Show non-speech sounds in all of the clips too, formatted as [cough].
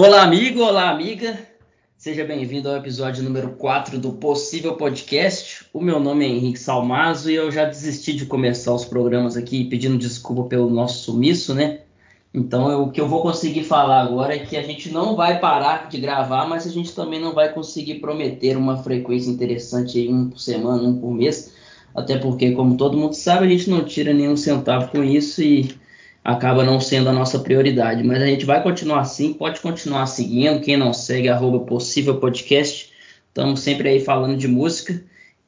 Olá, amigo, olá, amiga. Seja bem-vindo ao episódio número 4 do Possível Podcast. O meu nome é Henrique Salmazo e eu já desisti de começar os programas aqui pedindo desculpa pelo nosso sumiço, né? Então, eu, o que eu vou conseguir falar agora é que a gente não vai parar de gravar, mas a gente também não vai conseguir prometer uma frequência interessante aí, um por semana, um por mês. Até porque, como todo mundo sabe, a gente não tira nenhum centavo com isso e acaba não sendo a nossa prioridade. Mas a gente vai continuar assim, pode continuar seguindo. Quem não segue, arroba possível podcast. Estamos sempre aí falando de música.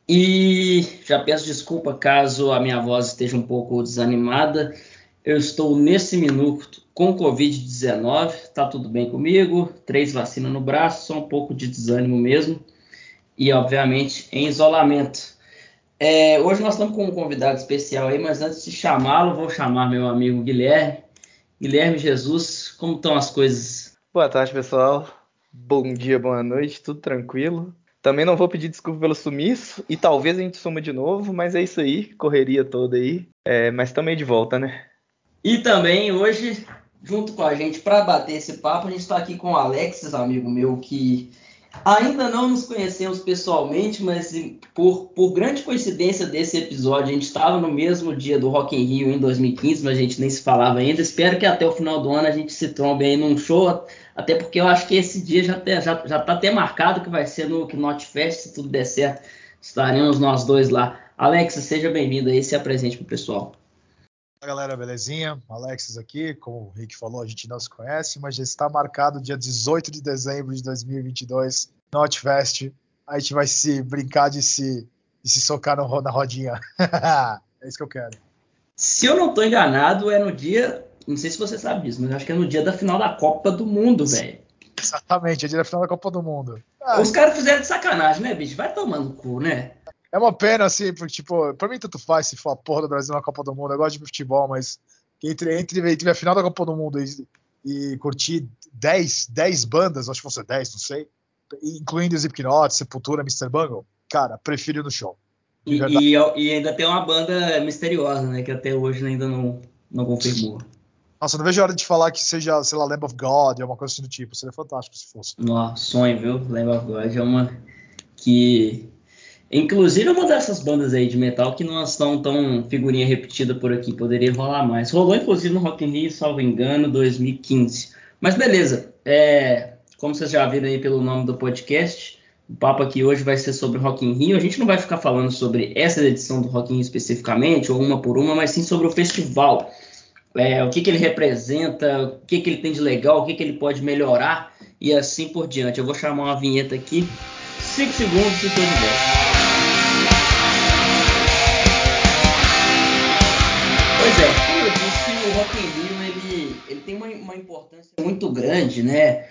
E já peço desculpa caso a minha voz esteja um pouco desanimada. Eu estou nesse minuto com Covid-19, tá tudo bem comigo, três vacinas no braço, só um pouco de desânimo mesmo. E, obviamente, em isolamento. É, hoje nós estamos com um convidado especial aí, mas antes de chamá-lo, vou chamar meu amigo Guilherme. Guilherme Jesus, como estão as coisas? Boa tarde, pessoal. Bom dia, boa noite, tudo tranquilo. Também não vou pedir desculpa pelo sumiço e talvez a gente suma de novo, mas é isso aí, correria toda aí. É, mas também de volta, né? E também hoje, junto com a gente, para bater esse papo, a gente está aqui com o Alexis, amigo meu, que Ainda não nos conhecemos pessoalmente, mas por, por grande coincidência desse episódio, a gente estava no mesmo dia do Rock in Rio em 2015, mas a gente nem se falava ainda. Espero que até o final do ano a gente se trombe aí num show, até porque eu acho que esse dia já está já, já tá até marcado que vai ser no Knot Fest, se tudo der certo, estaremos nós dois lá. Alex, seja bem-vindo aí, se apresente para o pessoal. Fala galera, belezinha? Alexis aqui, como o Rick falou, a gente não se conhece, mas já está marcado dia 18 de dezembro de 2022, Notfest. A gente vai se brincar de se, de se socar no, na rodinha. [laughs] é isso que eu quero. Se eu não estou enganado, é no dia, não sei se você sabe disso, mas acho que é no dia da final da Copa do Mundo, velho. Exatamente, é dia da final da Copa do Mundo. Ah, Os caras fizeram de sacanagem, né, bicho? Vai tomando cu, né? É uma pena, assim, porque, tipo, pra mim tanto faz se for a porra do Brasil na Copa do Mundo. Eu gosto de futebol, mas entre, entre, entre a final da Copa do Mundo e, e curtir 10, 10 bandas, acho que vão ser 10, não sei, incluindo Slipknot, Sepultura, Mr. Bungle, cara, prefiro no show. E, e, e, ainda tem uma banda misteriosa, né, que até hoje ainda não, não confirmou. Nossa, não vejo a hora de falar que seja, sei lá, Lamb of God, é uma coisa assim do tipo. Seria fantástico se fosse. Nossa, sonho, viu? Lamb of God é uma que Inclusive uma dessas bandas aí de metal que não estão tão figurinha repetida por aqui, poderia rolar mais. Rolou inclusive no Rock in Rio, salvo engano, 2015. Mas beleza, é, como vocês já viram aí pelo nome do podcast, o papo aqui hoje vai ser sobre Rock in Rio. A gente não vai ficar falando sobre essa edição do Rock in Rio especificamente, ou uma por uma, mas sim sobre o festival. É, o que, que ele representa, o que, que ele tem de legal, o que, que ele pode melhorar e assim por diante. Eu vou chamar uma vinheta aqui, 5 segundos e de volta. Grande, né?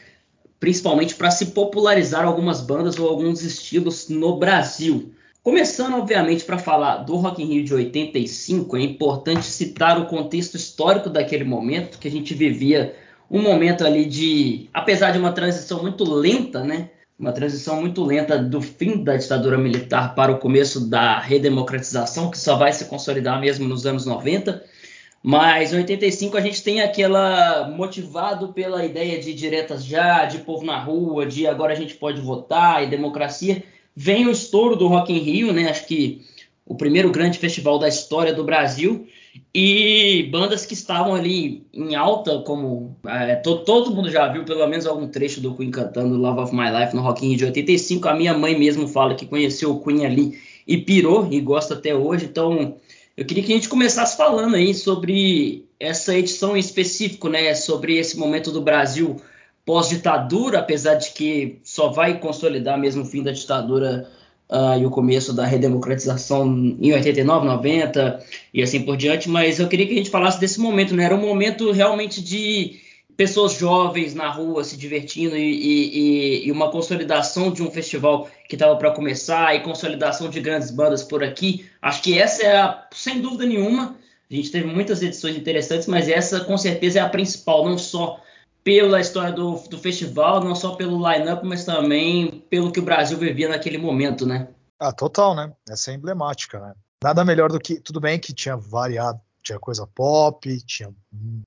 Principalmente para se popularizar algumas bandas ou alguns estilos no Brasil. Começando, obviamente, para falar do Rock in Rio de 85, é importante citar o contexto histórico daquele momento, que a gente vivia um momento ali de, apesar de uma transição muito lenta, né? uma transição muito lenta do fim da ditadura militar para o começo da redemocratização, que só vai se consolidar mesmo nos anos 90. Mas em 85 a gente tem aquela motivado pela ideia de diretas já, de povo na rua, de agora a gente pode votar e democracia. Vem o estouro do Rock in Rio, né? Acho que o primeiro grande festival da história do Brasil e bandas que estavam ali em alta, como é, to, todo mundo já viu pelo menos algum trecho do Queen cantando Love of My Life no Rock in Rio de 85. A minha mãe mesmo fala que conheceu o Queen ali e pirou e gosta até hoje. Então, eu queria que a gente começasse falando aí sobre essa edição em específico, né? Sobre esse momento do Brasil pós-ditadura, apesar de que só vai consolidar mesmo o fim da ditadura uh, e o começo da redemocratização em 89, 90 e assim por diante, mas eu queria que a gente falasse desse momento, né? Era um momento realmente de pessoas jovens na rua se divertindo e, e, e uma consolidação de um festival que estava para começar e consolidação de grandes bandas por aqui. Acho que essa é a, sem dúvida nenhuma. A gente teve muitas edições interessantes, mas essa com certeza é a principal, não só pela história do, do festival, não só pelo line-up, mas também pelo que o Brasil vivia naquele momento, né? Ah, total, né? Essa é emblemática, né? Nada melhor do que. Tudo bem que tinha variado, tinha coisa pop, tinha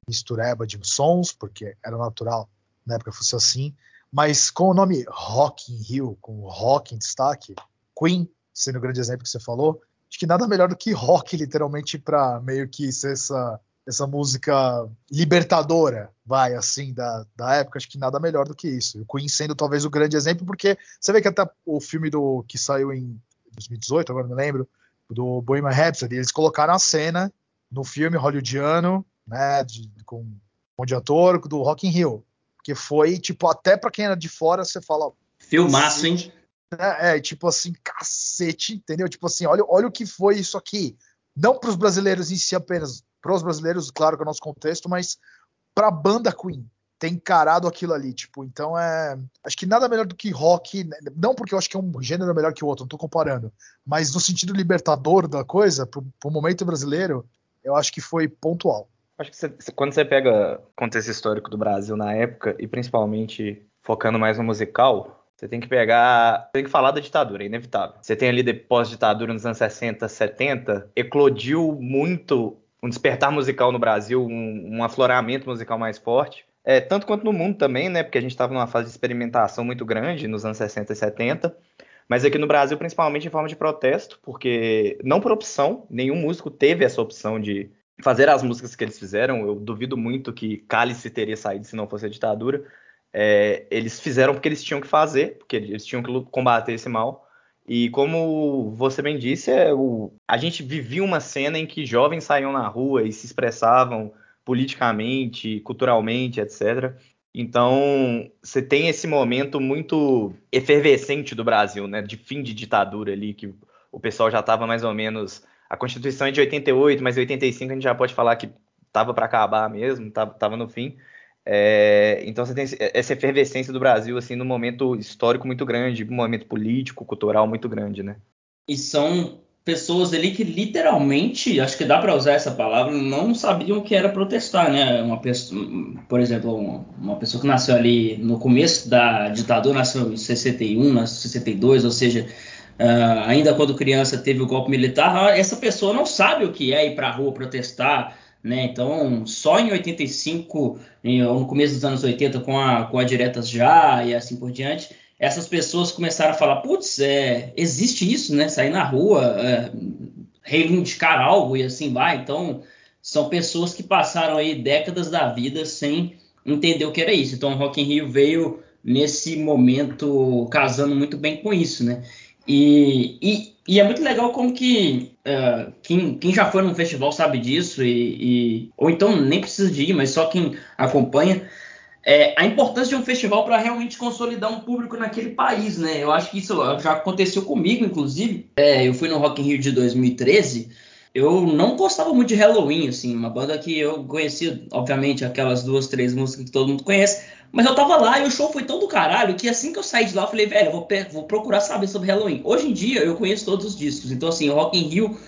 mistureba de sons, porque era natural na época fosse assim, mas com o nome Rock in Rio, com rock em destaque, Queen sendo o grande exemplo que você falou, acho que nada melhor do que rock, literalmente, para meio que ser essa, essa música libertadora, vai, assim, da, da época, acho que nada melhor do que isso. O Queen sendo talvez o grande exemplo, porque você vê que até o filme do que saiu em 2018, agora não lembro, do Bohemian Rhapsody, eles colocaram a cena no filme hollywoodiano, né, de, com um de ator do Rock in Rio, que foi, tipo, até para quem era de fora, você fala... Filmaço, hein? É, é, tipo assim, cacete, entendeu? Tipo assim, olha, olha o que foi isso aqui. Não para os brasileiros em si apenas, para os brasileiros, claro que é o nosso contexto, mas para a banda Queen ter encarado aquilo ali, tipo, então é, acho que nada melhor do que rock, não porque eu acho que é um gênero melhor que o outro, não tô comparando, mas no sentido libertador da coisa, pro, pro momento brasileiro, eu acho que foi pontual. Acho que você, quando você pega contexto histórico do Brasil na época, e principalmente focando mais no musical, você tem que pegar. Tem que falar da ditadura, é inevitável. Você tem ali, pós-ditadura, nos anos 60, 70, eclodiu muito um despertar musical no Brasil, um, um afloramento musical mais forte. É, tanto quanto no mundo também, né? Porque a gente estava numa fase de experimentação muito grande nos anos 60 e 70. Mas aqui no Brasil, principalmente em forma de protesto, porque não por opção, nenhum músico teve essa opção de fazer as músicas que eles fizeram. Eu duvido muito que Cálice teria saído se não fosse a ditadura é, eles fizeram porque eles tinham que fazer, porque eles tinham que combater esse mal. E como você bem disse, é o, a gente vivia uma cena em que jovens saíam na rua e se expressavam politicamente, culturalmente, etc. Então, você tem esse momento muito efervescente do Brasil, né, de fim de ditadura ali, que o pessoal já estava mais ou menos. A Constituição é de 88, mas 85 a gente já pode falar que estava para acabar mesmo, estava no fim. É, então você tem essa efervescência do Brasil assim num momento histórico muito grande, um momento político, cultural muito grande, né? E são pessoas ali que literalmente, acho que dá para usar essa palavra, não sabiam o que era protestar, né? Uma pessoa, por exemplo, uma pessoa que nasceu ali no começo da ditadura, nasceu em 61, nasceu em 62, ou seja, uh, ainda quando criança teve o golpe militar, essa pessoa não sabe o que é ir para a rua protestar, né? Então, só em 85, no começo dos anos 80, com a, com a Diretas Já e assim por diante, essas pessoas começaram a falar: putz, é, existe isso, né? Sair na rua, é, reivindicar algo e assim vai. Então, são pessoas que passaram aí décadas da vida sem entender o que era isso. Então, o Rock in Rio veio nesse momento casando muito bem com isso, né? E, e, e é muito legal como que uh, quem, quem, já foi num festival sabe disso, e, e, ou então nem precisa de ir, mas só quem acompanha, é, a importância de um festival para realmente consolidar um público naquele país, né? Eu acho que isso já aconteceu comigo, inclusive. É, eu fui no Rock in Rio de 2013. Eu não gostava muito de Halloween, assim, uma banda que eu conhecia, obviamente, aquelas duas, três músicas que todo mundo conhece, mas eu tava lá e o show foi tão do caralho que assim que eu saí de lá, eu falei, velho, eu vou, vou, procurar saber sobre Halloween. Hoje em dia eu conheço todos os discos. Então, assim, o Rock in Rio,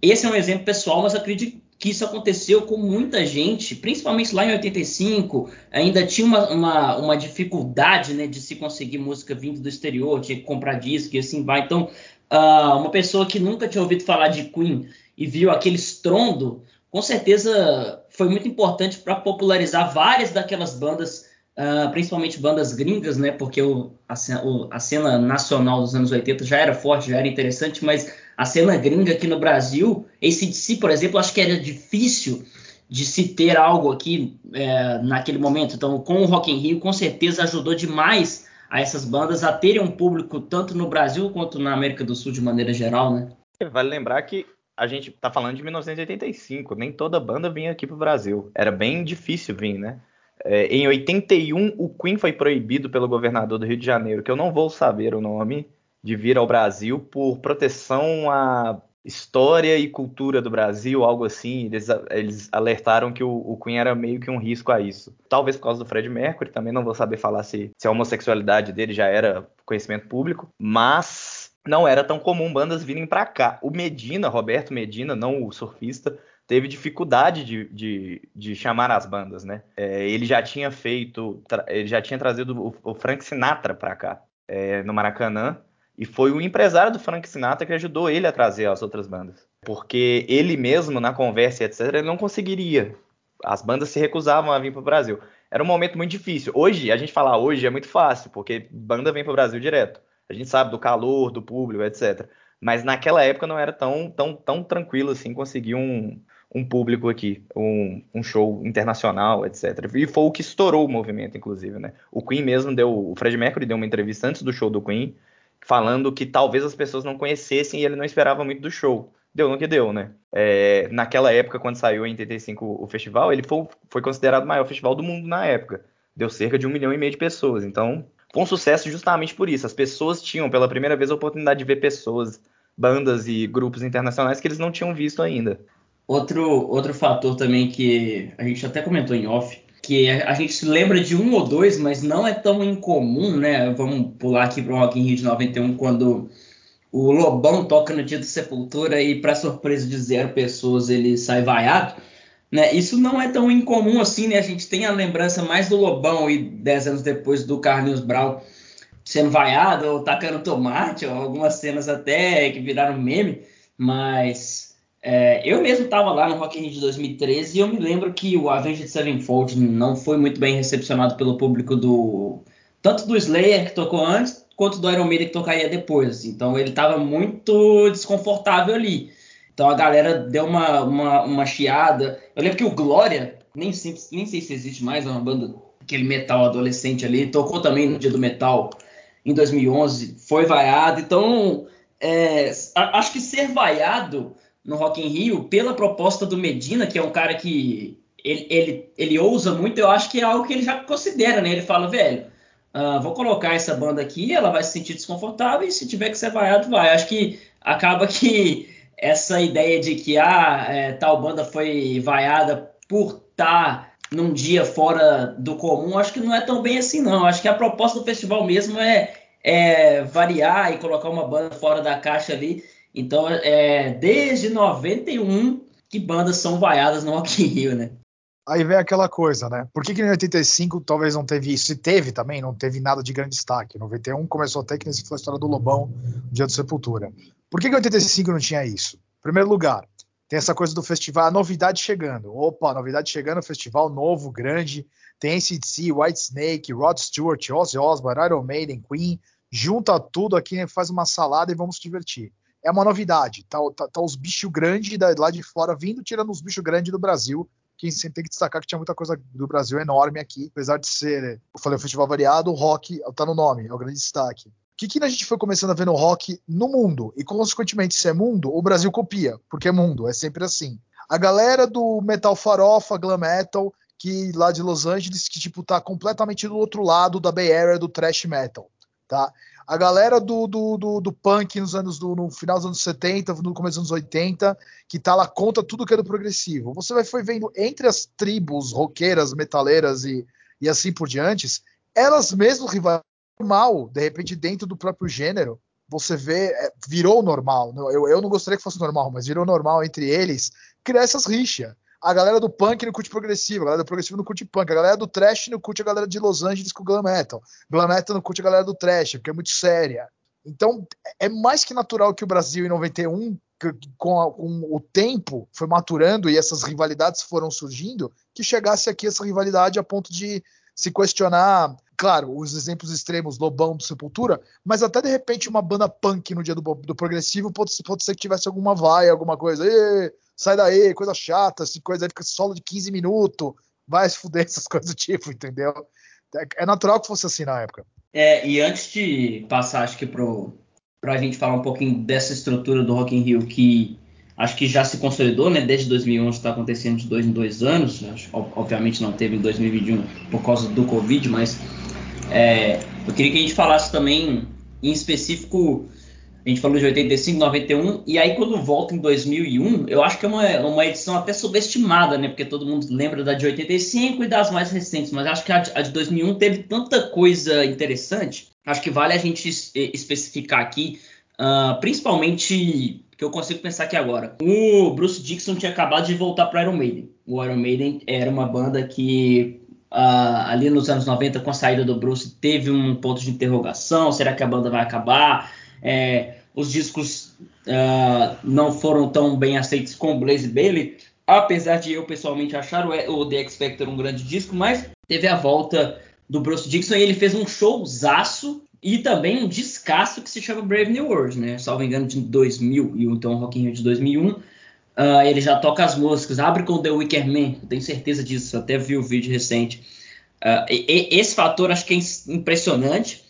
esse é um exemplo pessoal, mas acredito que isso aconteceu com muita gente, principalmente lá em 85. Ainda tinha uma, uma, uma dificuldade né, de se conseguir música vindo do exterior, tinha que comprar disco e assim vai. Então, uh, uma pessoa que nunca tinha ouvido falar de Queen e viu aquele estrondo, com certeza foi muito importante para popularizar várias daquelas bandas Uh, principalmente bandas gringas, né? Porque o, a, o, a, cena nacional dos anos 80 já era forte, já era interessante, mas a cena gringa aqui no Brasil, esse de si, por exemplo, acho que era difícil de se ter algo aqui é, naquele momento. Então, com o Rock in Rio, com certeza ajudou demais a essas bandas a terem um público tanto no Brasil quanto na América do Sul de maneira geral, né? Vale lembrar que a gente tá falando de 1985, nem toda banda vinha aqui pro Brasil. Era bem difícil vir, né? É, em 81, o Queen foi proibido pelo governador do Rio de Janeiro, que eu não vou saber o nome, de vir ao Brasil por proteção à história e cultura do Brasil, algo assim. Eles, eles alertaram que o, o, Queen era meio que um risco a isso. Talvez por causa do Fred Mercury, também não vou saber falar se, se a homossexualidade dele já era conhecimento público, mas não era tão comum bandas virem para cá. O Medina, Roberto Medina, não o surfista, teve dificuldade de, de, de, chamar as bandas, né? É, ele já tinha feito, ele já tinha trazido o, o Frank Sinatra para cá, é, no Maracanã, e foi o empresário do Frank Sinatra que ajudou ele a trazer as outras bandas. Porque ele mesmo, na conversa, etc., ele não conseguiria. As bandas se recusavam a vir para o Brasil. era um momento muito difícil. Hoje, a gente falar hoje é muito fácil, porque banda vem pro Brasil direto. A gente sabe do calor, do público, etc. Mas naquela época não era tão, tão, tão tranquilo assim conseguir um, um público aqui, um, um, show internacional, etc. E foi o que estourou o movimento, inclusive, né? O Queen mesmo deu, o Fred Mercury deu uma entrevista antes do show do Queen, falando que talvez as pessoas não conhecessem e ele não esperava muito do show. Deu no que deu, né? É, naquela época, quando saiu em 85 o festival, ele foi, foi considerado o maior festival do mundo na época. Deu cerca de um milhão e meio de pessoas. Então, foi um sucesso justamente por isso. As pessoas tinham pela primeira vez a oportunidade de ver pessoas, bandas e grupos internacionais que eles não tinham visto ainda. Outro, outro fator também que a gente até comentou em off, que a gente se lembra de um ou dois, mas não é tão incomum, né? Vamos pular aqui para o Rock in Rio de 91, quando o Lobão toca no dia da Sepultura e, para surpresa de zero pessoas, ele sai vaiado. Né? Isso não é tão incomum assim, né? A gente tem a lembrança mais do Lobão e dez anos depois do Carlinhos Brown sendo vaiado ou tacando tomate, ou algumas cenas até que viraram meme, mas é, eu mesmo estava lá no Rock in Rio de 2013 e eu me lembro que o Avenged Sevenfold não foi muito bem recepcionado pelo público do tanto do Slayer que tocou antes quanto do Iron Maiden que tocaria depois. Então ele estava muito desconfortável ali. Então a galera deu uma, uma, uma chiada. Eu lembro que o Glória, nem, nem sei se existe mais, é uma banda, aquele metal adolescente ali, tocou também no Dia do Metal em 2011, foi vaiado. Então é, acho que ser vaiado no Rock in Rio pela proposta do Medina, que é um cara que ele, ele, ele ousa muito, eu acho que é algo que ele já considera, né? Ele fala, velho, uh, vou colocar essa banda aqui, ela vai se sentir desconfortável e se tiver que ser vaiado, vai. Acho que acaba que essa ideia de que ah, é, tal banda foi vaiada por estar tá num dia fora do comum, acho que não é tão bem assim, não. Acho que a proposta do festival mesmo é, é variar e colocar uma banda fora da caixa ali então, é desde 91 que bandas são vaiadas no Rock in Rio, né? Aí vem aquela coisa, né? Por que, que em 85 talvez não teve isso? E teve também, não teve nada de grande destaque. Em 91 começou até que nesse foi a história do Lobão, Dia do Sepultura. Por que, que em 85 não tinha isso? Primeiro lugar, tem essa coisa do festival, a novidade chegando. Opa, novidade chegando, festival novo, grande. Tem ACDC, White Snake, Rod Stewart, Ozzy Osbourne, Iron Maiden, Queen. Junta tudo aqui, faz uma salada e vamos se divertir é uma novidade. Tá, tá, tá os bichos grandes lá de fora vindo, tirando os bichos grandes do Brasil. Que sempre tem que destacar que tinha muita coisa do Brasil enorme aqui. Apesar de ser, eu falei, o festival variado, o rock tá no nome, é o grande destaque. O que, que a gente foi começando a ver no rock no mundo? E, consequentemente, se é mundo, o Brasil copia, porque é mundo, é sempre assim. A galera do metal farofa, glam metal, que lá de Los Angeles, que tipo tá completamente do outro lado da Bay Area do thrash metal, tá? A galera do, do, do, do, punk nos anos do, no final dos anos 70, no começo dos anos 80, que tá lá contra tudo que é do progressivo. Você vai foi vendo entre as tribos roqueiras, metaleiras e, e assim por diante, elas mesmas rivais normal, de repente dentro do próprio gênero, você vê, é, virou normal. Eu, eu não gostaria que fosse normal, mas virou normal entre eles criar essas rixas a galera do punk no curte progressivo, a galera do progressivo no curte punk, a galera do trash no curte a galera de Los Angeles com glam metal, glam metal no curte a galera do trash, porque é muito séria. Então, é mais que natural que o Brasil em 91, com, a, com o tempo, foi maturando e essas rivalidades foram surgindo, que chegasse aqui essa rivalidade a ponto de se questionar, claro, os exemplos extremos, Lobão do Sepultura, mas até de repente uma banda punk no dia do, do progressivo pode, pode ser que tivesse alguma vaia, alguma coisa. E, sai daí, coisa chata, assim, coisa aí fica solo de 15 minutos, vai se fuder [laughs] essas coisas do tipo, entendeu? É, é natural que fosse assim na época. É, e antes de passar, acho que pro, pra gente falar um pouquinho dessa estrutura do Rock in Rio, que acho que já se consolidou, né? Desde 2011 está acontecendo de dois em dois anos. Acho, obviamente não teve em 2021 por causa do Covid, mas é, eu queria que a gente falasse também, em específico, a gente falou de 85, 91, e aí quando volta em 2001, eu acho que é uma, uma edição até subestimada, né? Porque todo mundo lembra da de 85 e das mais recentes, mas acho que a de, a de 2001 teve tanta coisa interessante, acho que vale a gente especificar aqui, uh, principalmente que eu consigo pensar aqui agora. O Bruce Dixon tinha acabado de voltar para Iron Maiden. O Iron Maiden era uma banda que uh, ali nos anos 90, com a saída do Bruce, teve um ponto de interrogação: será que a banda vai acabar? É, os discos uh, não foram tão bem aceitos com Blaze Bailey. apesar de eu pessoalmente achar o, The X Factor um grande disco, mas teve a volta do Bruce Dixon e ele fez um showzaço e também um descasso que se chama Brave New World, né? Salvo engano, de 2000 e então Rock in Rio de 2001. Uh, ah, ele já toca as músicas, abre com The Wicker Man, tenho certeza disso, até vi o vídeo recente. Uh, e, e, esse fator acho que é impressionante.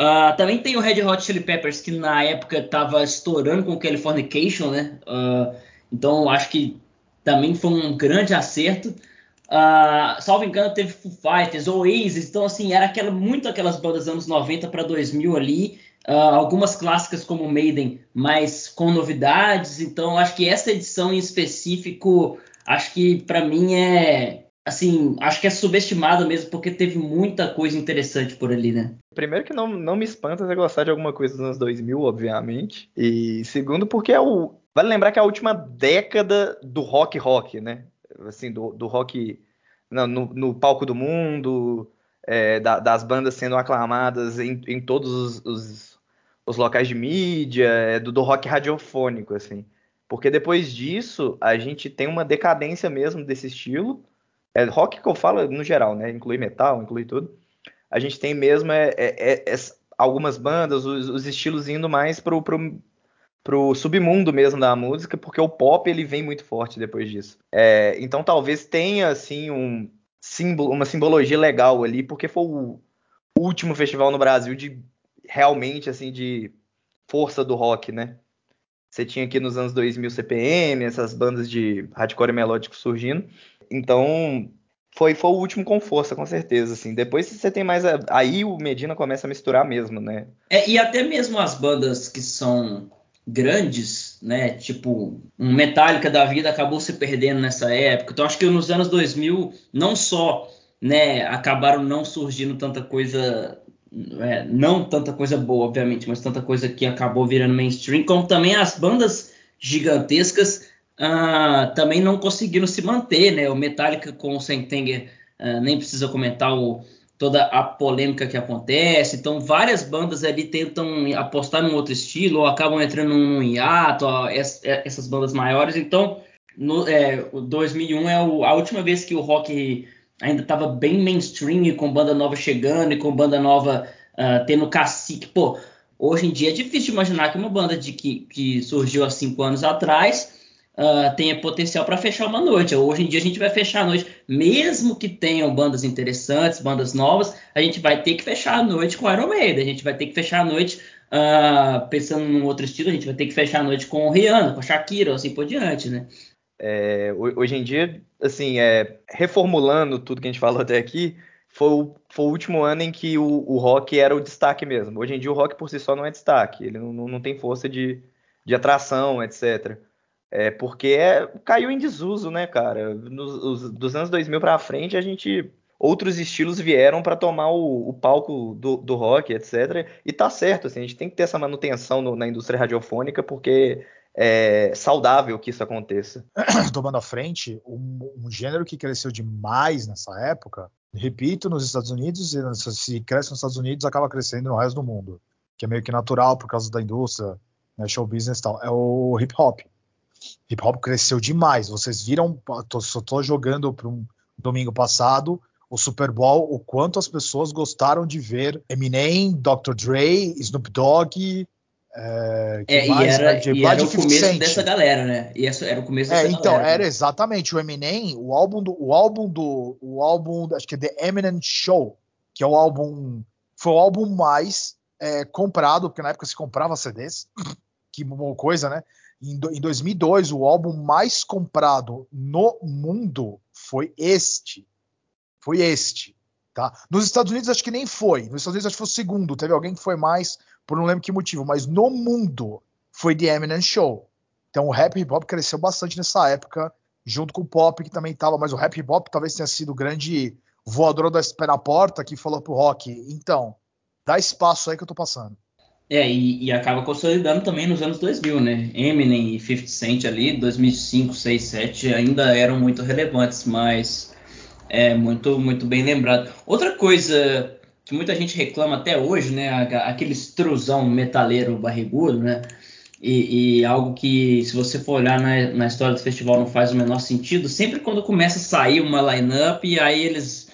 Uh, também tem o Red Hot Chili Peppers, que na época estava estourando com o Californication, né? então acho que também foi um grande acerto. Uh, salvo engano, teve Foo Fighters, Oasis, então assim, era aquela, muito aquelas bandas anos 90 para 2000 ali, uh, algumas clássicas como Maiden, mas com novidades, então acho que essa edição em específico, acho que para mim é, assim, acho que é subestimada mesmo, porque teve muita coisa interessante por ali, né? Primeiro que não, não me espanta você gostar de alguma coisa dos anos 2000, obviamente, e segundo porque é o... Vale lembrar que é a última década do rock rock, né? assim, do, do rock no, no, palco do mundo, é, da, das bandas sendo aclamadas em, em todos os, os, os, locais de mídia, é, do, do rock radiofônico, assim. Porque depois disso, a gente tem uma decadência mesmo desse estilo. É rock que eu falo no geral, né? Inclui metal, inclui tudo. A gente tem mesmo é, é, é, é algumas bandas, os, os, estilos indo mais pro, pro, pro submundo mesmo da música, porque o pop ele vem muito forte depois disso. É, então talvez tenha assim um símbolo, uma simbologia legal ali, porque foi o último festival no Brasil de realmente assim de força do rock, né? Você tinha aqui nos anos 2000 CPM, essas bandas de hardcore melódico surgindo. Então, foi, foi o último com força, com certeza, assim. Depois você tem mais. A... Aí o Medina começa a misturar mesmo, né? É, e até mesmo as bandas que são grandes, né? Tipo, um Metallica da vida acabou se perdendo nessa época. Então acho que nos anos 2000 não só, né, acabaram não surgindo tanta coisa é, não tanta coisa boa, obviamente, mas tanta coisa que acabou virando mainstream, como também as bandas gigantescas uh, também não conseguiram se manter, né? O Metallica com o Sentenger, uh, nem precisa comentar o, toda a polêmica que acontece. Então, várias bandas ali tentam apostar num outro estilo ou acabam entrando num hiato, ó, é, essas bandas maiores. Então, no, é, 2001 é o, a última vez que o rock ainda estava bem mainstream, com banda nova chegando e com banda nova uh, tendo cacique. Pô, hoje em dia é difícil imaginar que uma banda de que, que surgiu há cinco anos atrás uh, tenha potencial para fechar uma noite. Hoje em dia a gente vai fechar a noite, mesmo que tenham bandas interessantes, bandas novas, a gente vai ter que fechar a noite com Iron Maiden, a gente vai ter que fechar a noite uh, pensando num outro estilo, a gente vai ter que fechar a noite com o Rihanna, com Shakira, assim por diante, né? É, hoje em dia, assim, é, reformulando tudo que a gente falou até aqui, foi o, foi o último ano em que o, o, rock era o destaque mesmo. Hoje em dia o rock por si só não é destaque, ele não, não tem força de, de atração, etc. É porque é, caiu em desuso, né, cara? Nos, os, dos anos 2000 para frente, a gente outros estilos vieram para tomar o, o palco do, do, rock, etc. E tá certo, assim, a gente tem que ter essa manutenção no, na indústria radiofônica, porque é saudável que isso aconteça. [clears throat] Tomando à frente, um, um, gênero que cresceu demais nessa época, repito, nos Estados Unidos, e se cresce nos Estados Unidos, acaba crescendo no resto do mundo, que é meio que natural por causa da indústria, né, show business e tal, é o hip hop hip hop cresceu demais. Vocês viram, tô, só tô jogando para um domingo passado o Super Bowl, o quanto as pessoas gostaram de ver Eminem, Dr. Dre, Snoop Dogg. É, é e era, né? e era o começo Cent. dessa galera, né? E essa era o começo é, dessa é, então, galera. era exatamente o Eminem, o álbum do, o álbum do, o álbum, acho que é The Eminem Show, que é o álbum, foi o álbum mais é, comprado, porque na época se comprava CDs, que coisa, né? Em, em 2002, o álbum mais comprado no mundo foi este. Foi este. Tá? Nos Estados Unidos acho que nem foi. Nos Estados Unidos acho que foi o segundo. Teve alguém que foi mais, por não lembro que motivo. Mas no mundo foi The Eminem Show. Então o rap hip hop cresceu bastante nessa época, junto com o pop que também estava. Mas o rap hip hop talvez tenha sido o grande voador da pé na porta que falou pro rock. Então, dá espaço aí que eu tô passando. É, e, e, acaba consolidando também nos anos 2000, né? Eminem e 50 Cent ali, 2005, 6, 7, ainda eram muito relevantes, mas é muito, muito bem lembrado. Outra coisa que muita gente reclama até hoje, né? Aquele extrusão metaleiro barrigudo, né? e, e, algo que, se você for olhar na, na, história do festival, não faz o menor sentido. Sempre quando começa a sair uma line-up, e aí eles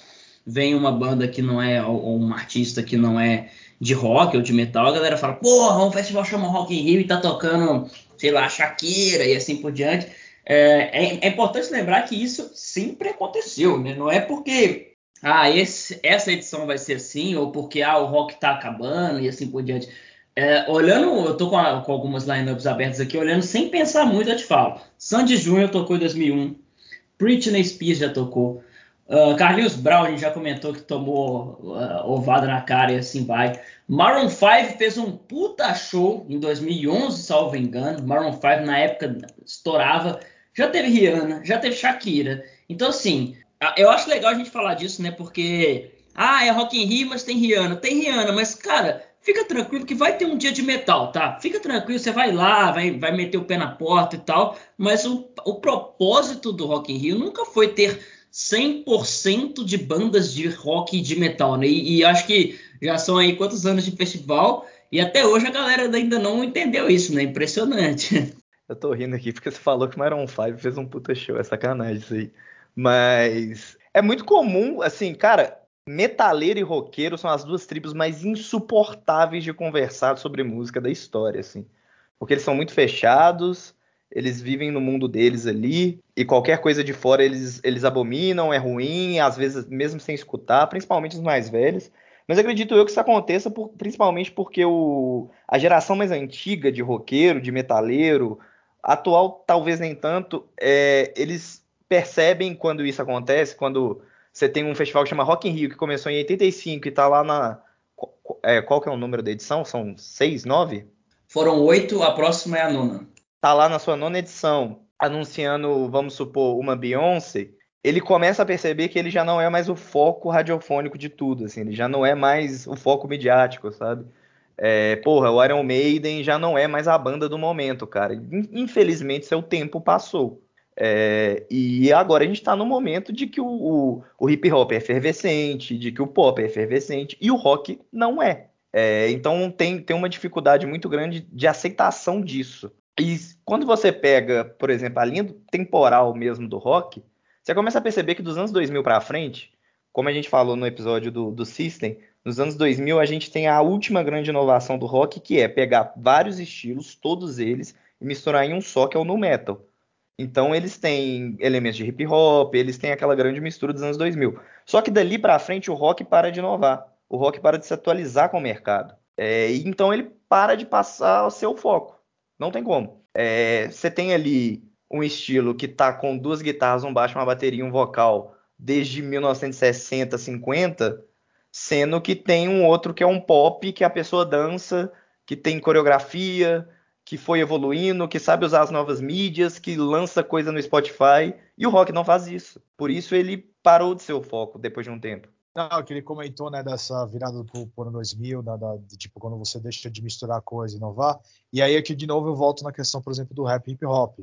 vêm uma banda que não é, ou, ou, um artista que não é de rock ou de metal, a galera fala, porra, um festival chama Rock in Rio e tá tocando, sei lá, Shakira e assim por diante. É, é, é importante lembrar que isso sempre aconteceu, né? Não é porque ah, esse, essa edição vai ser assim, ou porque ah, o rock tá acabando e assim por diante. É, olhando, eu tô com, a, com, algumas lineups abertas aqui, olhando sem pensar muito, eu te falo. Sandy Júnior tocou em 2001, Britney Spears já tocou, uh, Carlinhos Brown já comentou que tomou uh, ovada na cara e assim vai. Maroon 5 fez um puta show em 2011, salvo engano. Maroon 5 na época estourava. Já teve Rihanna, já teve Shakira. Então assim, eu acho legal a gente falar disso, né? Porque ah, é Rock in Rio, mas tem Rihanna. Tem Rihanna, mas cara, fica tranquilo que vai ter um dia de metal, tá? Fica tranquilo, você vai lá, vai, vai meter o pé na porta e tal, mas o, o propósito do Rock in Rio nunca foi ter 100% de bandas de rock e de metal, né? E, e, acho que já são aí quantos anos de festival e até hoje a galera ainda não entendeu isso, né? Impressionante. [laughs] Eu tô rindo aqui porque você falou que o Maroon 5 fez um puta show, é sacanagem isso aí. Mas é muito comum, assim, cara, metaleiro e roqueiro são as duas tribos mais insuportáveis de conversar sobre música da história, assim. Porque eles são muito fechados, eles vivem no mundo deles ali, e qualquer coisa de fora eles, eles abominam, é ruim, às vezes mesmo sem escutar, principalmente os mais velhos. Mas acredito eu que isso aconteça por, principalmente porque o, a geração mais antiga de roqueiro, de metaleiro, atual talvez nem tanto, é, eles percebem quando isso acontece, quando você tem um festival que chama Rock in Rio, que começou em 85 e tá lá na. É, qual que é o número da edição? São seis, nove? Foram oito, a próxima é a nona. Tá lá na sua nona edição, anunciando, vamos supor, uma Beyoncé. Ele começa a perceber que ele já não é mais o foco radiofônico de tudo, assim, ele já não é mais o foco midiático, sabe? É, porra, o Iron Maiden já não é mais a banda do momento, cara. Infelizmente, seu tempo passou. É, e agora a gente está no momento de que o, o, o, hip hop é efervescente, de que o pop é efervescente e o rock não é. é. então tem, tem uma dificuldade muito grande de aceitação disso. E quando você pega, por exemplo, a linha temporal mesmo do rock, você começa a perceber que dos anos 2000 para frente, como a gente falou no episódio do, do System, nos anos 2000 a gente tem a última grande inovação do rock, que é pegar vários estilos, todos eles, e misturar em um só, que é o nu metal. Então eles têm elementos de hip hop, eles têm aquela grande mistura dos anos 2000. Só que dali para frente o rock para de inovar, o rock para de se atualizar com o mercado. É, então ele para de passar o seu foco. Não tem como. É, você tem ali um estilo que tá com duas guitarras, um baixo, uma bateria e um vocal desde 1960, 50, sendo que tem um outro que é um pop que a pessoa dança, que tem coreografia, que foi evoluindo, que sabe usar as novas mídias, que lança coisa no Spotify, e o rock não faz isso. Por isso ele parou de ser o foco depois de um tempo. Não, que ele comentou, né, dessa virada do ano 2000, da, tipo, quando você deixa de misturar coisa e inovar. E aí aqui, de novo, eu volto na questão, por exemplo, do rap hip hop.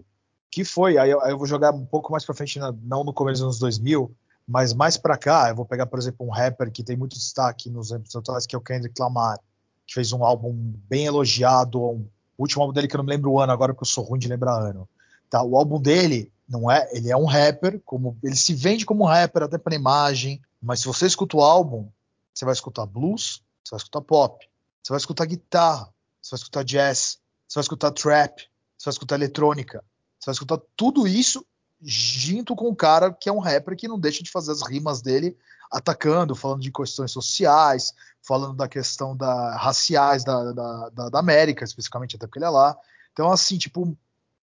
Que foi, aí eu, aí eu vou jogar um pouco mais pra frente, não no começo dos anos 2000, mas mais pra cá, eu vou pegar, por exemplo, um rapper que tem muito destaque nos anos atuais, que é o Kendrick Lamar, que fez um álbum bem elogiado, um o último álbum dele que eu não me lembro o ano agora, porque eu sou ruim de lembrar ano. Tá, o álbum dele não é, ele é um rapper, como ele se vende como rapper até para imagem, mas se você escuta o álbum, você vai escutar blues, você vai escutar pop, você vai escutar guitarra, você vai escutar jazz, você vai escutar trap, você vai escutar eletrônica, você vai escutar tudo isso junto com um cara que é um rapper que não deixa de fazer as rimas dele atacando, falando de questões sociais, falando da questão da raciais da, da, da, da América, especificamente, até porque ele é lá. Então, assim, tipo,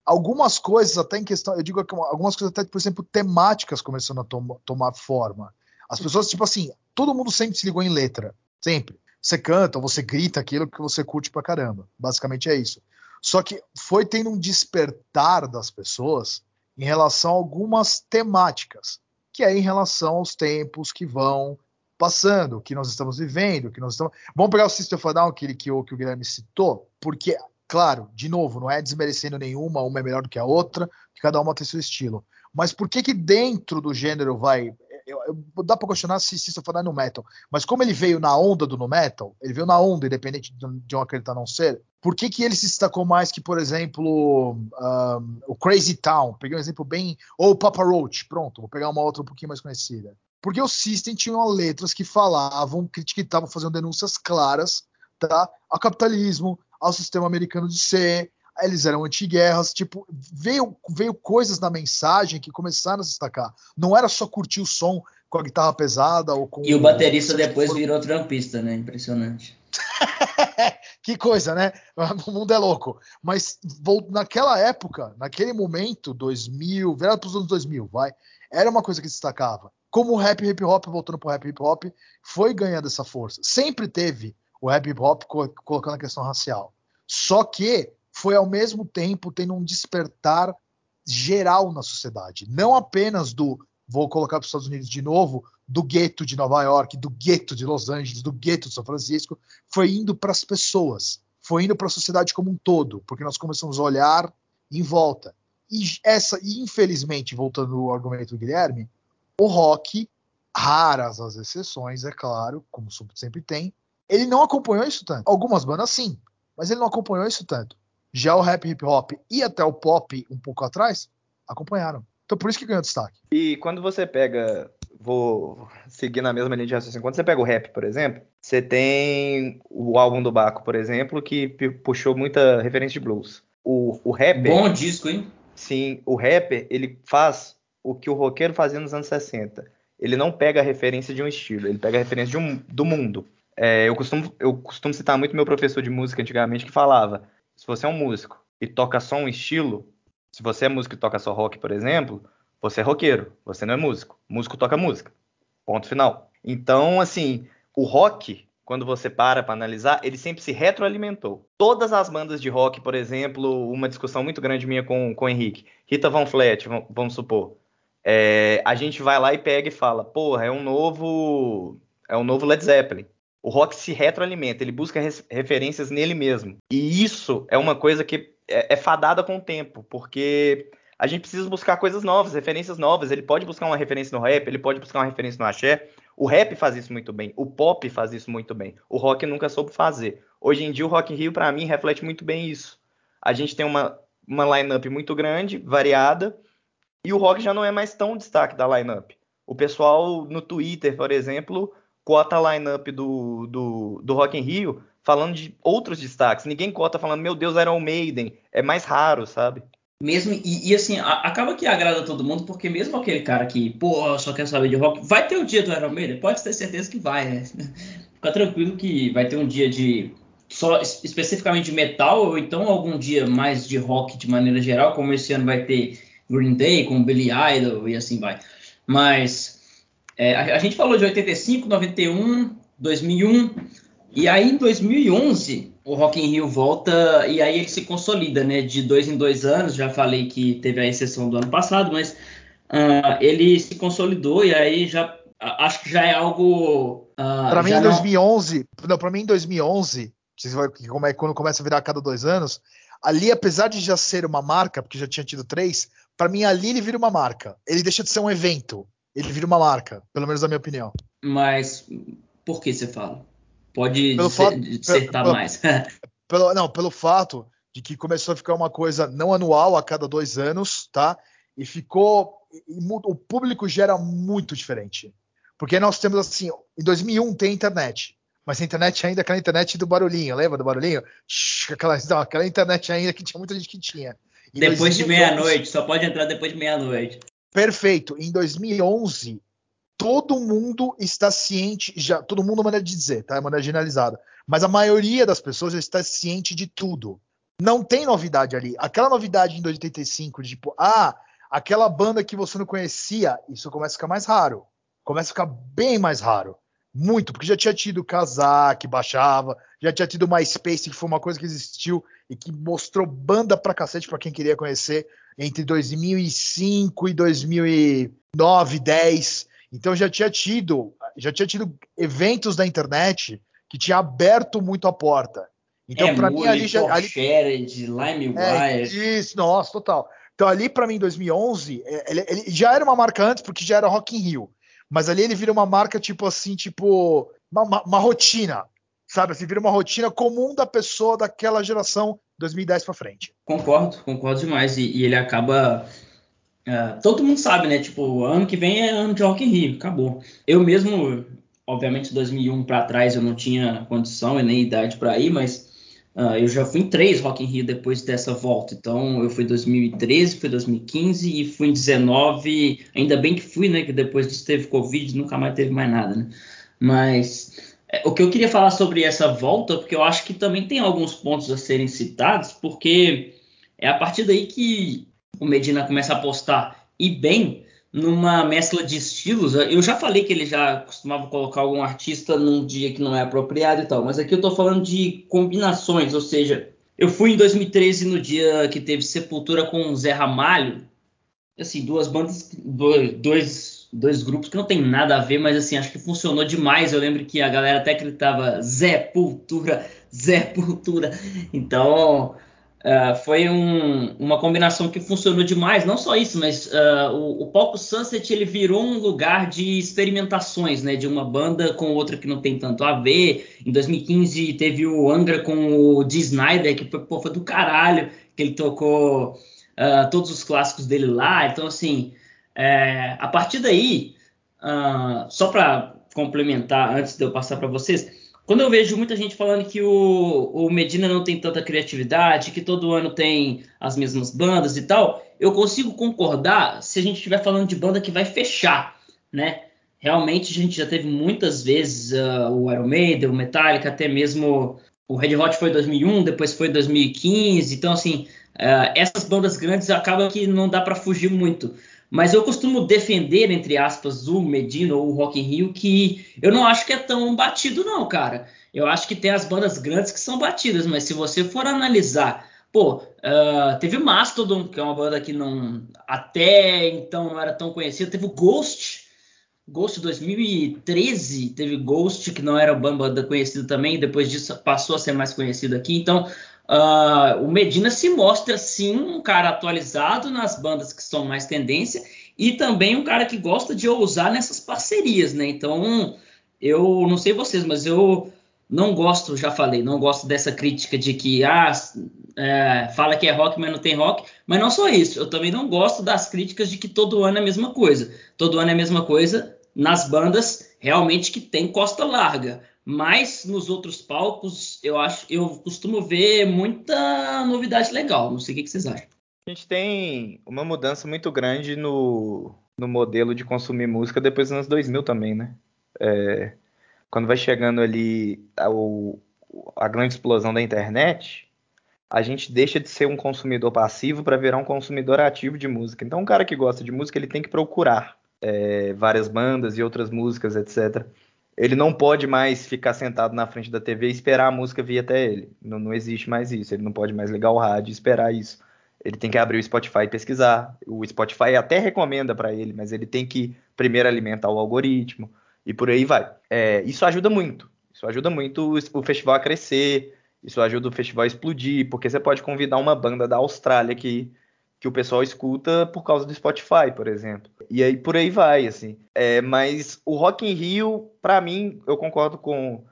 algumas coisas até em questão, eu digo algumas coisas até, por exemplo, temáticas começando a tom, tomar forma. As pessoas, tipo assim, todo mundo sempre se ligou em letra, sempre. Você canta, você grita aquilo que você curte pra caramba. Basicamente é isso. Só que foi tendo um despertar das pessoas em relação a algumas temáticas que é em relação aos tempos que vão passando, que nós estamos vivendo, que nós estamos. Vamos pegar o System of a Down que, que, o, que o Guilherme citou, porque, claro, de novo, não é desmerecendo nenhuma, uma é melhor do que a outra, que cada uma tem seu estilo. Mas por que que dentro do gênero vai eu, eu, dá para questionar se a Down é no metal, mas como ele veio na onda do no metal, ele veio na onda, independente de, um acreditar não ser, Por que, que ele se destacou mais que, por exemplo, um, o Crazy Town? Peguei um exemplo bem. Ou o Papa Roach, pronto, vou pegar uma outra um pouquinho mais conhecida. Porque o System tinha letras que falavam, estavam fazendo denúncias claras tá, ao capitalismo, ao sistema americano de ser. Eles eram antiguerras, tipo, veio, veio coisas na mensagem que começaram a se destacar. Não era só curtir o som com a guitarra pesada ou com. E o baterista depois virou trampista, né? Impressionante. [laughs] que coisa, né? [laughs] O mundo é louco. Mas naquela época, naquele momento, 2000, virado para os anos 2000, vai, era uma coisa que se destacava. Como o rap hip hop, voltando para o rap hip hop, foi ganhando essa força. Sempre teve o hip hop colocando a questão racial. Só que foi ao mesmo tempo tendo um despertar geral na sociedade, não apenas do vou colocar para os Estados Unidos de novo, do gueto de Nova York, do gueto de Los Angeles, do gueto de São Francisco, foi indo para as pessoas, foi indo para a sociedade como um todo, porque nós começamos a olhar em volta. E essa, e infelizmente, voltando ao argumento do Guilherme, o rock, raras as exceções, é claro, como sempre tem, ele não acompanhou isso tanto. Algumas bandas sim, mas ele não acompanhou isso tanto. Já o rap hip hop e até o pop um pouco atrás acompanharam. Então por isso que ganhou destaque. E quando você pega, vou seguir na mesma linha de raciocínio, quando você pega o rap, por exemplo, você tem o álbum do Baco, por exemplo, que puxou muita referência de blues. O, o rapper... Bom disco, hein? Sim, o rapper, ele faz o que o roqueiro fazia nos anos 60. Ele não pega a referência de um estilo, ele pega a referência um, do mundo. É, eu, costumo, eu costumo citar muito meu professor de música antigamente que falava: se você é um músico e toca só um estilo, se você é músico e toca só rock, por exemplo, você é roqueiro, você não é músico. Músico toca música. Ponto final. Então, assim, o rock, quando você para para analisar, ele sempre se retroalimentou. Todas as bandas de rock, por exemplo, uma discussão muito grande minha com, com o Henrique, Rita Van Fleet, vamos supor, é, a gente vai lá e pega e fala, porra, é um novo, é um novo Led Zeppelin. O rock se retroalimenta, ele busca referências nele mesmo. E isso é uma coisa que é, é fadada com o tempo, porque a gente precisa buscar coisas novas, referências novas. Ele pode buscar uma referência no rap, ele pode buscar uma referência no axé. O rap faz isso muito bem, o pop faz isso muito bem. O rock nunca soube fazer. Hoje em dia, o Rock in Rio, para mim, reflete muito bem isso. A gente tem uma, uma line-up muito grande, variada, e o rock já não é mais tão destaque da line-up. O pessoal no Twitter, por exemplo, cota a line-up do, do, do Rock in Rio falando de outros destaques. Ninguém cota falando, meu Deus, Iron Maiden. É mais raro, sabe? Mesmo, e, e assim, a, acaba que agrada todo mundo, porque mesmo aquele cara que, pô, só quer saber de rock, vai ter o um dia do Iron Maiden? Pode ter certeza que vai, né? [laughs] Fica tranquilo que vai ter um dia de só especificamente de metal, ou então algum dia mais de rock de maneira geral, como esse ano vai ter Green Day com Billy Idol e assim vai. Mas é, a, a, gente falou de 85, 91, 2001 e aí em 2011 o Rock in Rio volta e aí ele se consolida, né? De dois em dois anos. Já falei que teve a exceção do ano passado, mas uh, ele se consolidou e aí já acho que já é algo. Uh, para mim em 2011, não, não para mim em 2011, como é quando começa a virar a cada dois anos, ali apesar de já ser uma marca, porque já tinha tido três, para mim ali ele vira uma marca. Ele deixa de ser um evento, ele vira uma marca, pelo menos na minha opinião. Mas por que você fala? Pode pelo fato, dissertar pelo, mais. pelo, não, pelo fato de que começou a ficar uma coisa não anual a cada dois anos, tá? E ficou. E, o público gera muito diferente. Porque nós temos assim, em 2001 tem internet, mas a internet ainda aquela internet do barulhinho, lembra do barulhinho? Aquela, não, aquela internet ainda que tinha muita gente que tinha. Depois de meia-noite, só pode entrar depois de meia-noite. Perfeito. Em 2011, todo mundo está ciente, já todo mundo é maneira de dizer, tá? É maneira generalizada. Mas a maioria das pessoas já está ciente de tudo. Não tem novidade ali. Aquela novidade em 2085, tipo, ah, aquela banda que você não conhecia, isso começa a ficar mais raro. Começa a ficar bem mais raro. Muito, porque já tinha tido Kazaa que baixava, já tinha tido MySpace, que foi uma coisa que existiu e que mostrou banda pra cacete pra quem queria conhecer entre 2005 e 2009, 10. Então já tinha tido, já tinha tido eventos da internet que tinha aberto muito a porta. Então é, para mim ali já ali Shared, LimeWire. É, isso, nossa, total. Então ali para mim 2011, é, ele, ele, já era uma marca antes porque já era Rock in Rio. Mas ali ele vira uma marca tipo assim, tipo uma, uma, rotina. sabe? Assim, vira uma rotina comum da pessoa daquela geração 2010 para frente. Concordo, concordo demais. E, e ele acaba. Uh, todo mundo sabe, né? Tipo, ano que vem é ano de Rock in Rio, acabou. Eu mesmo, obviamente, 2001 para trás eu não tinha condição e nem idade para ir, mas Uh, eu já fui em três Rock in Rio depois dessa volta. Então, eu fui em 2013, fui em 2015 e fui em 2019. Ainda bem que fui, né? Que depois disso teve Covid, nunca mais teve mais nada, né? Mas é, o que eu queria falar sobre essa volta, porque eu acho que também tem alguns pontos a serem citados, porque é a partir daí que o Medina começa a apostar e bem numa mescla de estilos. Eu já falei que ele já costumava colocar algum artista num dia que não é apropriado e tal, mas aqui eu tô falando de combinações, ou seja, eu fui em 2013 no dia que teve Sepultura com Zé Ramalho, assim, duas bandas, dois, dois grupos que não tem nada a ver, mas assim, acho que funcionou demais. Eu lembro que a galera até gritava Zé Pultura, Zé Pultura. Então, Uh, foi um, uma combinação que funcionou demais. Não só isso, mas uh, o, o, palco Sunset ele virou um lugar de experimentações, né? De uma banda com outra que não tem tanto a ver. Em 2015 teve o Angra com o Dee Snyder, que pô, foi do caralho, que ele tocou uh, todos os clássicos dele lá. Então, assim, é, a partir daí, só para complementar antes de eu passar para vocês, quando eu vejo muita gente falando que o, o, Medina não tem tanta criatividade, que todo ano tem as mesmas bandas e tal, eu consigo concordar se a gente estiver falando de banda que vai fechar, né? Realmente a gente já teve muitas vezes uh, o Iron Maiden, o Metallica, até mesmo o Red Hot foi em 2001, depois foi em 2015. Então, assim, uh, essas bandas grandes acaba que não dá para fugir muito. Mas eu costumo defender, entre aspas, o Medina ou o Rock in Rio, que eu não acho que é tão batido, não, cara. Eu acho que tem as bandas grandes que são batidas, mas se você for analisar, pô, uh, teve o Mastodon, que é uma banda que não até então não era tão conhecida, teve o Ghost, Ghost 2013, teve Ghost, que não era uma banda conhecida também, depois disso passou a ser mais conhecido aqui. Então, Uh, o Medina se mostra sim um cara atualizado nas bandas que são mais tendência e também um cara que gosta de ousar nessas parcerias, né? Então, eu não sei vocês, mas eu não gosto, já falei, não gosto dessa crítica de que ah, é, fala que é rock, mas não tem rock. Mas não só isso, eu também não gosto das críticas de que todo ano é a mesma coisa. Todo ano é a mesma coisa nas bandas realmente que tem costa larga. Mas nos outros palcos, eu acho, eu costumo ver muita novidade legal. Não sei o que, vocês acham. A gente tem uma mudança muito grande no, no modelo de consumir música depois dos anos 2000 também, né? É, quando vai chegando ali a, a grande explosão da internet, a gente deixa de ser um consumidor passivo para virar um consumidor ativo de música. Então, um cara que gosta de música, ele tem que procurar é, várias bandas e outras músicas, etc ele não pode mais ficar sentado na frente da TV e esperar a música vir até ele. Não, não existe mais isso. Ele não pode mais ligar o rádio e esperar isso. Ele tem que abrir o Spotify e pesquisar. O Spotify até recomenda para ele, mas ele tem que primeiro alimentar o algoritmo e por aí vai. É, isso ajuda muito. Isso ajuda muito o festival a crescer. Isso ajuda o festival a explodir, porque você pode convidar uma banda da Austrália que que o pessoal escuta por causa do Spotify, por exemplo. E aí por aí vai, assim. É, mas o Rock in Rio, para mim, eu concordo com,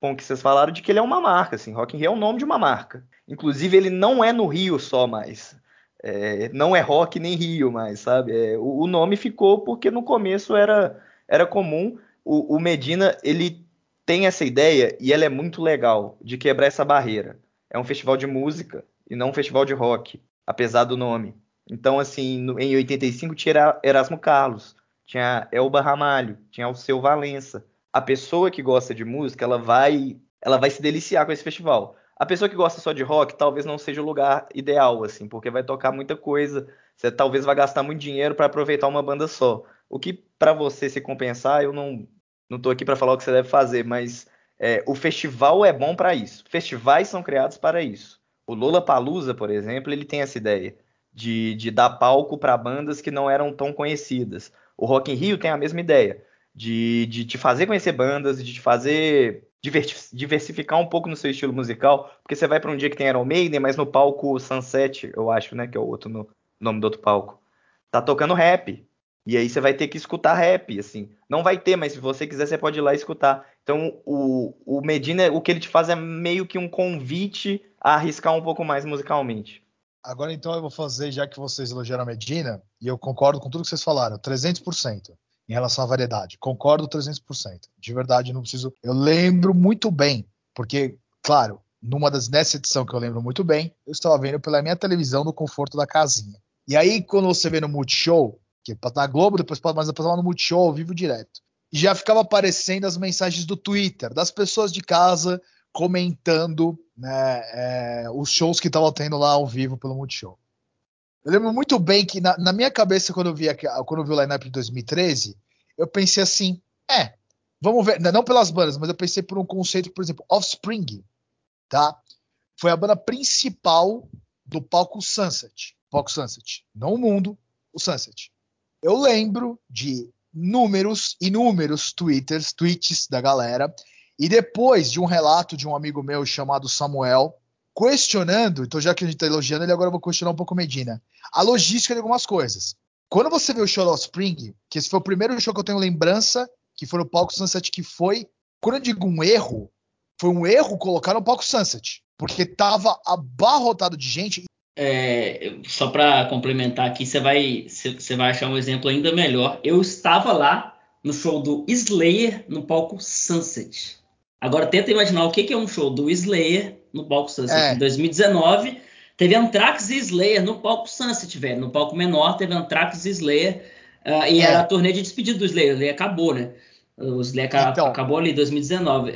com o que vocês falaram de que ele é uma marca, assim. Rock in Rio é o nome de uma marca. Inclusive ele não é no Rio só mais. É, não é Rock nem Rio mais, sabe? É, o, o, nome ficou porque no começo era era comum. O, o Medina ele tem essa ideia e ela é muito legal de quebrar essa barreira. É um festival de música e não um festival de rock apesar do nome. Então, assim, no, em 85 tinha Erasmo Carlos, tinha Elba Ramalho, tinha Alceu Valença. A pessoa que gosta de música, ela vai, ela vai se deliciar com esse festival. A pessoa que gosta só de rock, talvez não seja o lugar ideal, assim, porque vai tocar muita coisa. Você talvez vai gastar muito dinheiro para aproveitar uma banda só. O que para você se compensar, eu não não tô aqui para falar o que você deve fazer, mas é, o festival é bom para isso. Festivais são criados para isso. O Lola Palusa, por exemplo, ele tem essa ideia de, de dar palco para bandas que não eram tão conhecidas. O Rock in Rio tem a mesma ideia de, de te fazer conhecer bandas, de te fazer diversificar um pouco no seu estilo musical, porque você vai para um dia que tem Iron Maiden, mas no palco Sunset, eu acho, né, que é o outro no, nome do outro palco, tá tocando rap. E aí você vai ter que escutar rap, assim. Não vai ter, mas se você quiser, você pode ir lá escutar. Então, o, o Medina, o que ele te faz é meio que um convite a arriscar um pouco mais musicalmente. Agora, então, eu vou fazer, já que vocês elogiaram a Medina, e eu concordo com tudo que vocês falaram, 300% em relação à variedade. Concordo 300%. De verdade, não preciso. Eu lembro muito bem, porque, claro, numa das nessa edição que eu lembro muito bem, eu estava vendo pela minha televisão no conforto da casinha. E aí, quando você vê no Multishow, que é na Globo, depois pode mais depois lá no Multishow, vivo direto. Já ficava aparecendo as mensagens do Twitter, das pessoas de casa comentando né, é, os shows que estavam tendo lá ao vivo pelo Multishow. Eu lembro muito bem que na, na minha cabeça, quando eu vi, quando eu vi o lineup de 2013, eu pensei assim: é, vamos ver, não pelas bandas, mas eu pensei por um conceito, por exemplo, Offspring, tá? Foi a banda principal do palco Sunset. Palco Sunset. Não o mundo, o Sunset eu lembro de números, inúmeros twitters, tweets da galera, e depois de um relato de um amigo meu chamado Samuel, questionando, então já que a gente está elogiando ele, agora eu vou questionar um pouco Medina, a logística de algumas coisas. Quando você vê o show do Spring, que esse foi o primeiro show que eu tenho lembrança, que foi no palco Sunset, que foi, quando eu digo um erro, foi um erro colocar no palco Sunset, porque tava abarrotado de gente é, só para complementar aqui, você vai, você vai achar um exemplo ainda melhor. Eu estava lá no show do Slayer no palco Sunset. Agora tenta imaginar o que, que é um show do Slayer no palco Sunset. É. Em 2019 teve Anthrax e Slayer no palco Sunset, velho. No palco menor teve Anthrax e Slayer. Uh, e é. era a turnê de despedida do Slayer. O Slayer acabou, né? O Slayer então. acabou ali em 2019. Uh,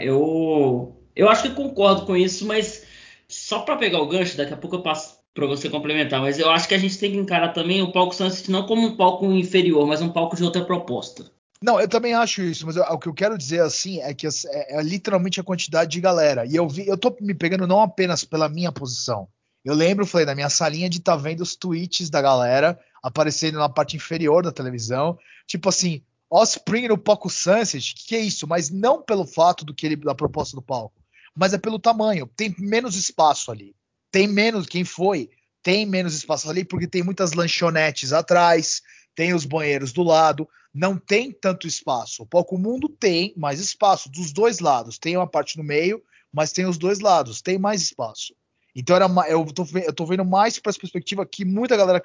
eu, eu acho que concordo com isso, mas só para pegar o gancho, daqui a pouco eu passo para você complementar, mas eu acho que a gente tem que encarar também o palco Sunset não como um palco inferior, mas um palco de outra proposta. Não, eu também acho isso, mas eu, o que eu quero dizer assim é que é, é, literalmente a quantidade de galera. E eu vi, eu tô me pegando não apenas pela minha posição. Eu lembro, falei, na minha salinha de tá vendo os tweets da galera aparecendo na parte inferior da televisão, tipo assim, Osprey no palco Sunset, que é isso? Mas não pelo fato do que ele da proposta do palco mas é pelo tamanho. Tem menos espaço ali. Tem menos, quem foi, tem menos espaço ali porque tem muitas lanchonetes atrás, tem os banheiros do lado, não tem tanto espaço. O palco mundo tem mais espaço dos dois lados. Tem uma parte no meio, mas tem os dois lados, tem mais espaço. Então era, eu, tô, eu tô vendo mais para essa perspectiva que muita galera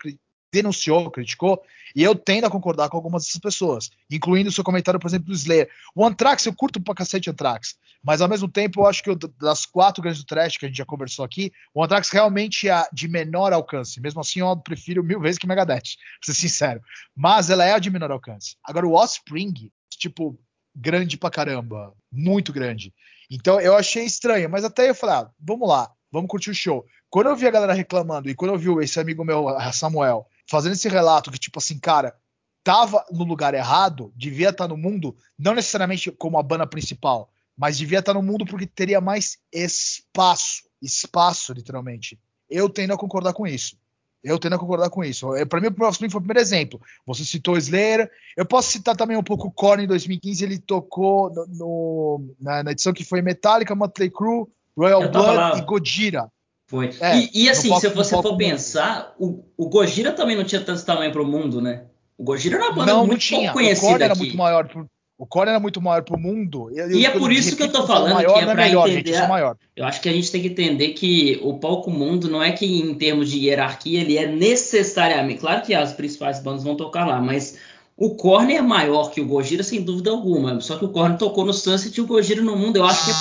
denunciou, criticou, e eu tendo a concordar com algumas dessas pessoas, incluindo o seu comentário, por exemplo, do Slayer. O Anthrax, eu curto pra cacete Anthrax, mas ao mesmo tempo eu acho que eu, das quatro grandes do trash que a gente já conversou aqui, o Anthrax realmente é de menor alcance. Mesmo assim, eu prefiro mil vezes que Megadeth, [laughs] pra ser sincero. Mas ela é a de menor alcance. Agora, o Offspring, tipo, grande pra caramba, muito grande. Então eu achei estranho, mas até eu falei, ah, vamos lá, vamos curtir o show. Quando eu vi a galera reclamando e quando eu vi esse amigo meu, Samuel, fazendo esse relato que, tipo assim, cara, tava no lugar errado, devia estar tá no mundo, não necessariamente como a banda principal, mas devia estar tá no mundo porque teria mais espaço, espaço, literalmente. Eu tendo a concordar com isso. Eu tendo a concordar com isso. Para mim, o próximo foi o primeiro exemplo. Você citou Slayer. Eu posso citar também um pouco o Korn em 2015. Ele tocou no, no, na, na, edição que foi Metallica, Motley Crue, Royal Blood e Gojira. Foi. É, e, e, assim, se você for pensar, o, o Gojira também não tinha tanto tamanho para o mundo, né? O Gojira era uma banda não, muito não pouco conhecida. O Core era muito maior pro, o Core era muito maior para o mundo. E, é por isso que eu tô falando maior, que é, é para entender. Gente, maior. Eu acho que a gente tem que entender que o palco mundo não é que em termos de hierarquia ele é necessariamente. Claro que as principais bandas vão tocar lá, mas o Korn é maior que o Gojira, sem dúvida alguma. Só que o Korn tocou no Sunset e o Gojira no mundo. Eu acho que é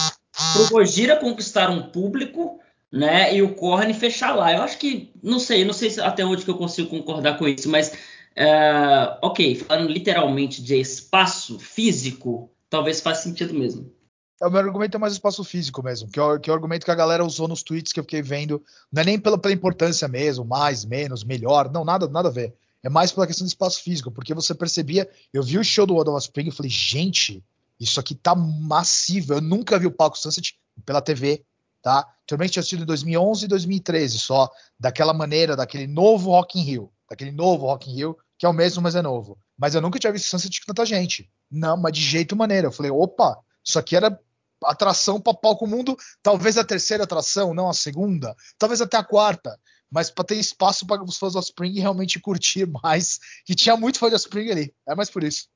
pro Gojira conquistar um público né? E o Korn fechar lá. Eu acho que, não sei, não sei até onde que eu consigo concordar com isso, mas uh, ok, falando literalmente de espaço físico, talvez faça sentido mesmo. É, o meu argumento é mais espaço físico mesmo, que é, que é o argumento que a galera usou nos tweets que eu fiquei vendo. Não é nem pela, pela importância mesmo, mais, menos, melhor, não, nada, nada a ver. É mais pela questão do espaço físico, porque você percebia. Eu vi o show do of Spring e falei, gente, isso aqui tá massivo. Eu nunca vi o palco Sunset pela TV tá? Também tinha sido em 2011 e 2013 só, daquela maneira, daquele novo Rock in Rio, daquele novo Rock in Rio, que é o mesmo, mas é novo. Mas eu nunca tinha visto Sunset com tanta gente. Não, mas de jeito maneira. Eu falei, opa, isso aqui era atração para palco mundo, talvez a terceira atração, não a segunda, talvez até a quarta. mas para ter espaço para os fãs do Offspring realmente curtir mais, que tinha muito fã de Offspring ali. É mais por isso.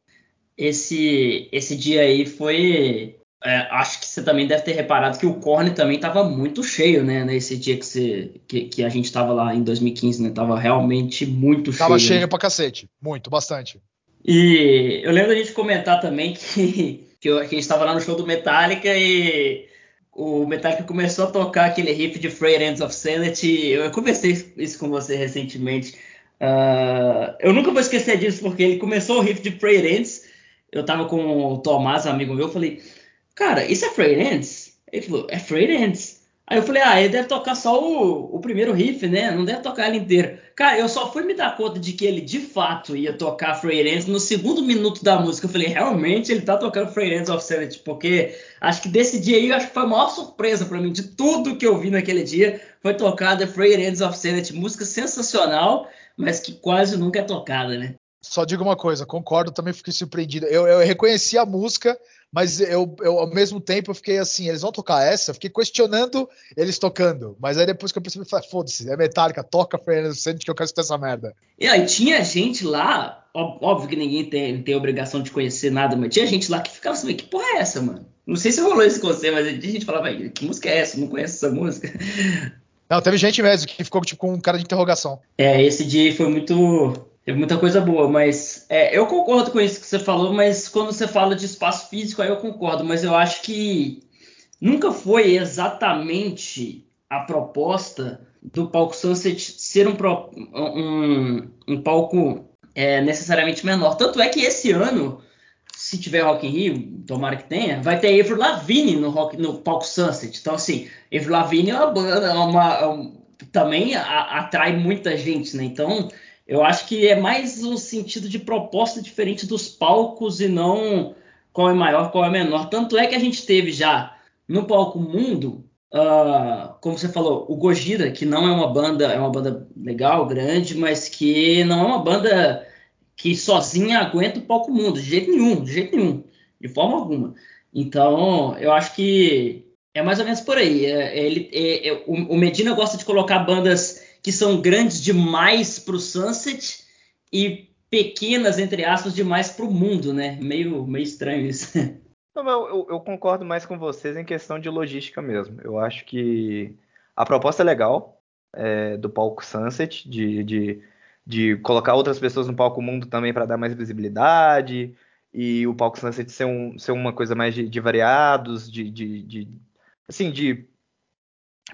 Esse, esse dia aí foi. É, acho que você também deve ter reparado que o Korn também estava muito cheio, né? Nesse dia que, você, que, que a gente estava lá em 2015, né? Tava realmente muito cheio. Tava cheio né? pra cacete. Muito, bastante. E eu lembro da gente comentar também que, [laughs] que, eu, que a gente estava lá no show do Metallica e o Metallica começou a tocar aquele riff de Frayed Ends of Sanity. Eu conversei isso com você recentemente. Uh, eu nunca vou esquecer disso, porque ele começou o riff de Frayed Ends. Eu tava com o Tomás, amigo meu, eu falei, cara, isso é Ends? Ele falou, é Ends. Aí eu falei, ah, ele deve tocar só o, o primeiro riff, né? Não deve tocar ele inteiro. Cara, eu só fui me dar conta de que ele de fato ia tocar Ends no segundo minuto da música. Eu falei, realmente ele tá tocando Ends of Sanity, porque acho que desse dia aí, acho que foi a maior surpresa para mim de tudo que eu vi naquele dia. Foi tocada Ends of Sanity, música sensacional, mas que quase nunca é tocada, né? Só digo uma coisa, concordo, também fiquei surpreendido. Eu, eu reconheci a música, mas eu, eu, ao mesmo tempo eu fiquei assim, eles vão tocar essa? Eu fiquei questionando eles tocando. Mas aí depois que eu percebi, falei, foda-se, é Metallica, toca Fernando Santos que eu quero escutar essa merda. E aí tinha gente lá, óbvio que ninguém tem, tem obrigação de conhecer nada, mas tinha gente lá que ficava assim, que porra é essa, mano? Não sei se rolou isso com você, mas a gente falava, que música é essa? Não conhece essa música? Não, teve gente mesmo que ficou tipo, com um cara de interrogação. É, esse dia foi muito Teve muita coisa boa, mas é, eu concordo com isso que você falou, mas quando você fala de espaço físico, aí eu concordo, mas eu acho que nunca foi exatamente a proposta do palco Sunset ser um, um, um palco é, necessariamente menor. Tanto é que esse ano, se tiver Rock in Rio, tomara que tenha, vai ter Avril Lavigne no, rock, no palco Sunset. Então, assim, Avril Lavigne é uma banda, é uma, é uma, também a, atrai muita gente, né? Então, eu acho que é mais um sentido de proposta diferente dos palcos e não qual é maior, qual é menor. Tanto é que a gente teve já no palco mundo, uh, como você falou, o Gojira, que não é uma banda, é uma banda legal, grande, mas que não é uma banda que sozinha aguenta o palco mundo, de jeito nenhum, de jeito nenhum, de forma alguma. Então, eu acho que é mais ou menos por aí. É, ele, é, é, o Medina gosta de colocar bandas que são grandes demais para o Sunset e pequenas, entre aspas, demais para o mundo, né? Meio, meio estranho isso. [laughs] Não, eu, eu, concordo mais com vocês em questão de logística mesmo. Eu acho que a proposta é legal é, do palco Sunset, de, de, de, colocar outras pessoas no palco mundo também para dar mais visibilidade, e o palco Sunset ser, um, ser uma coisa mais de, de variados, de, de, de, assim, de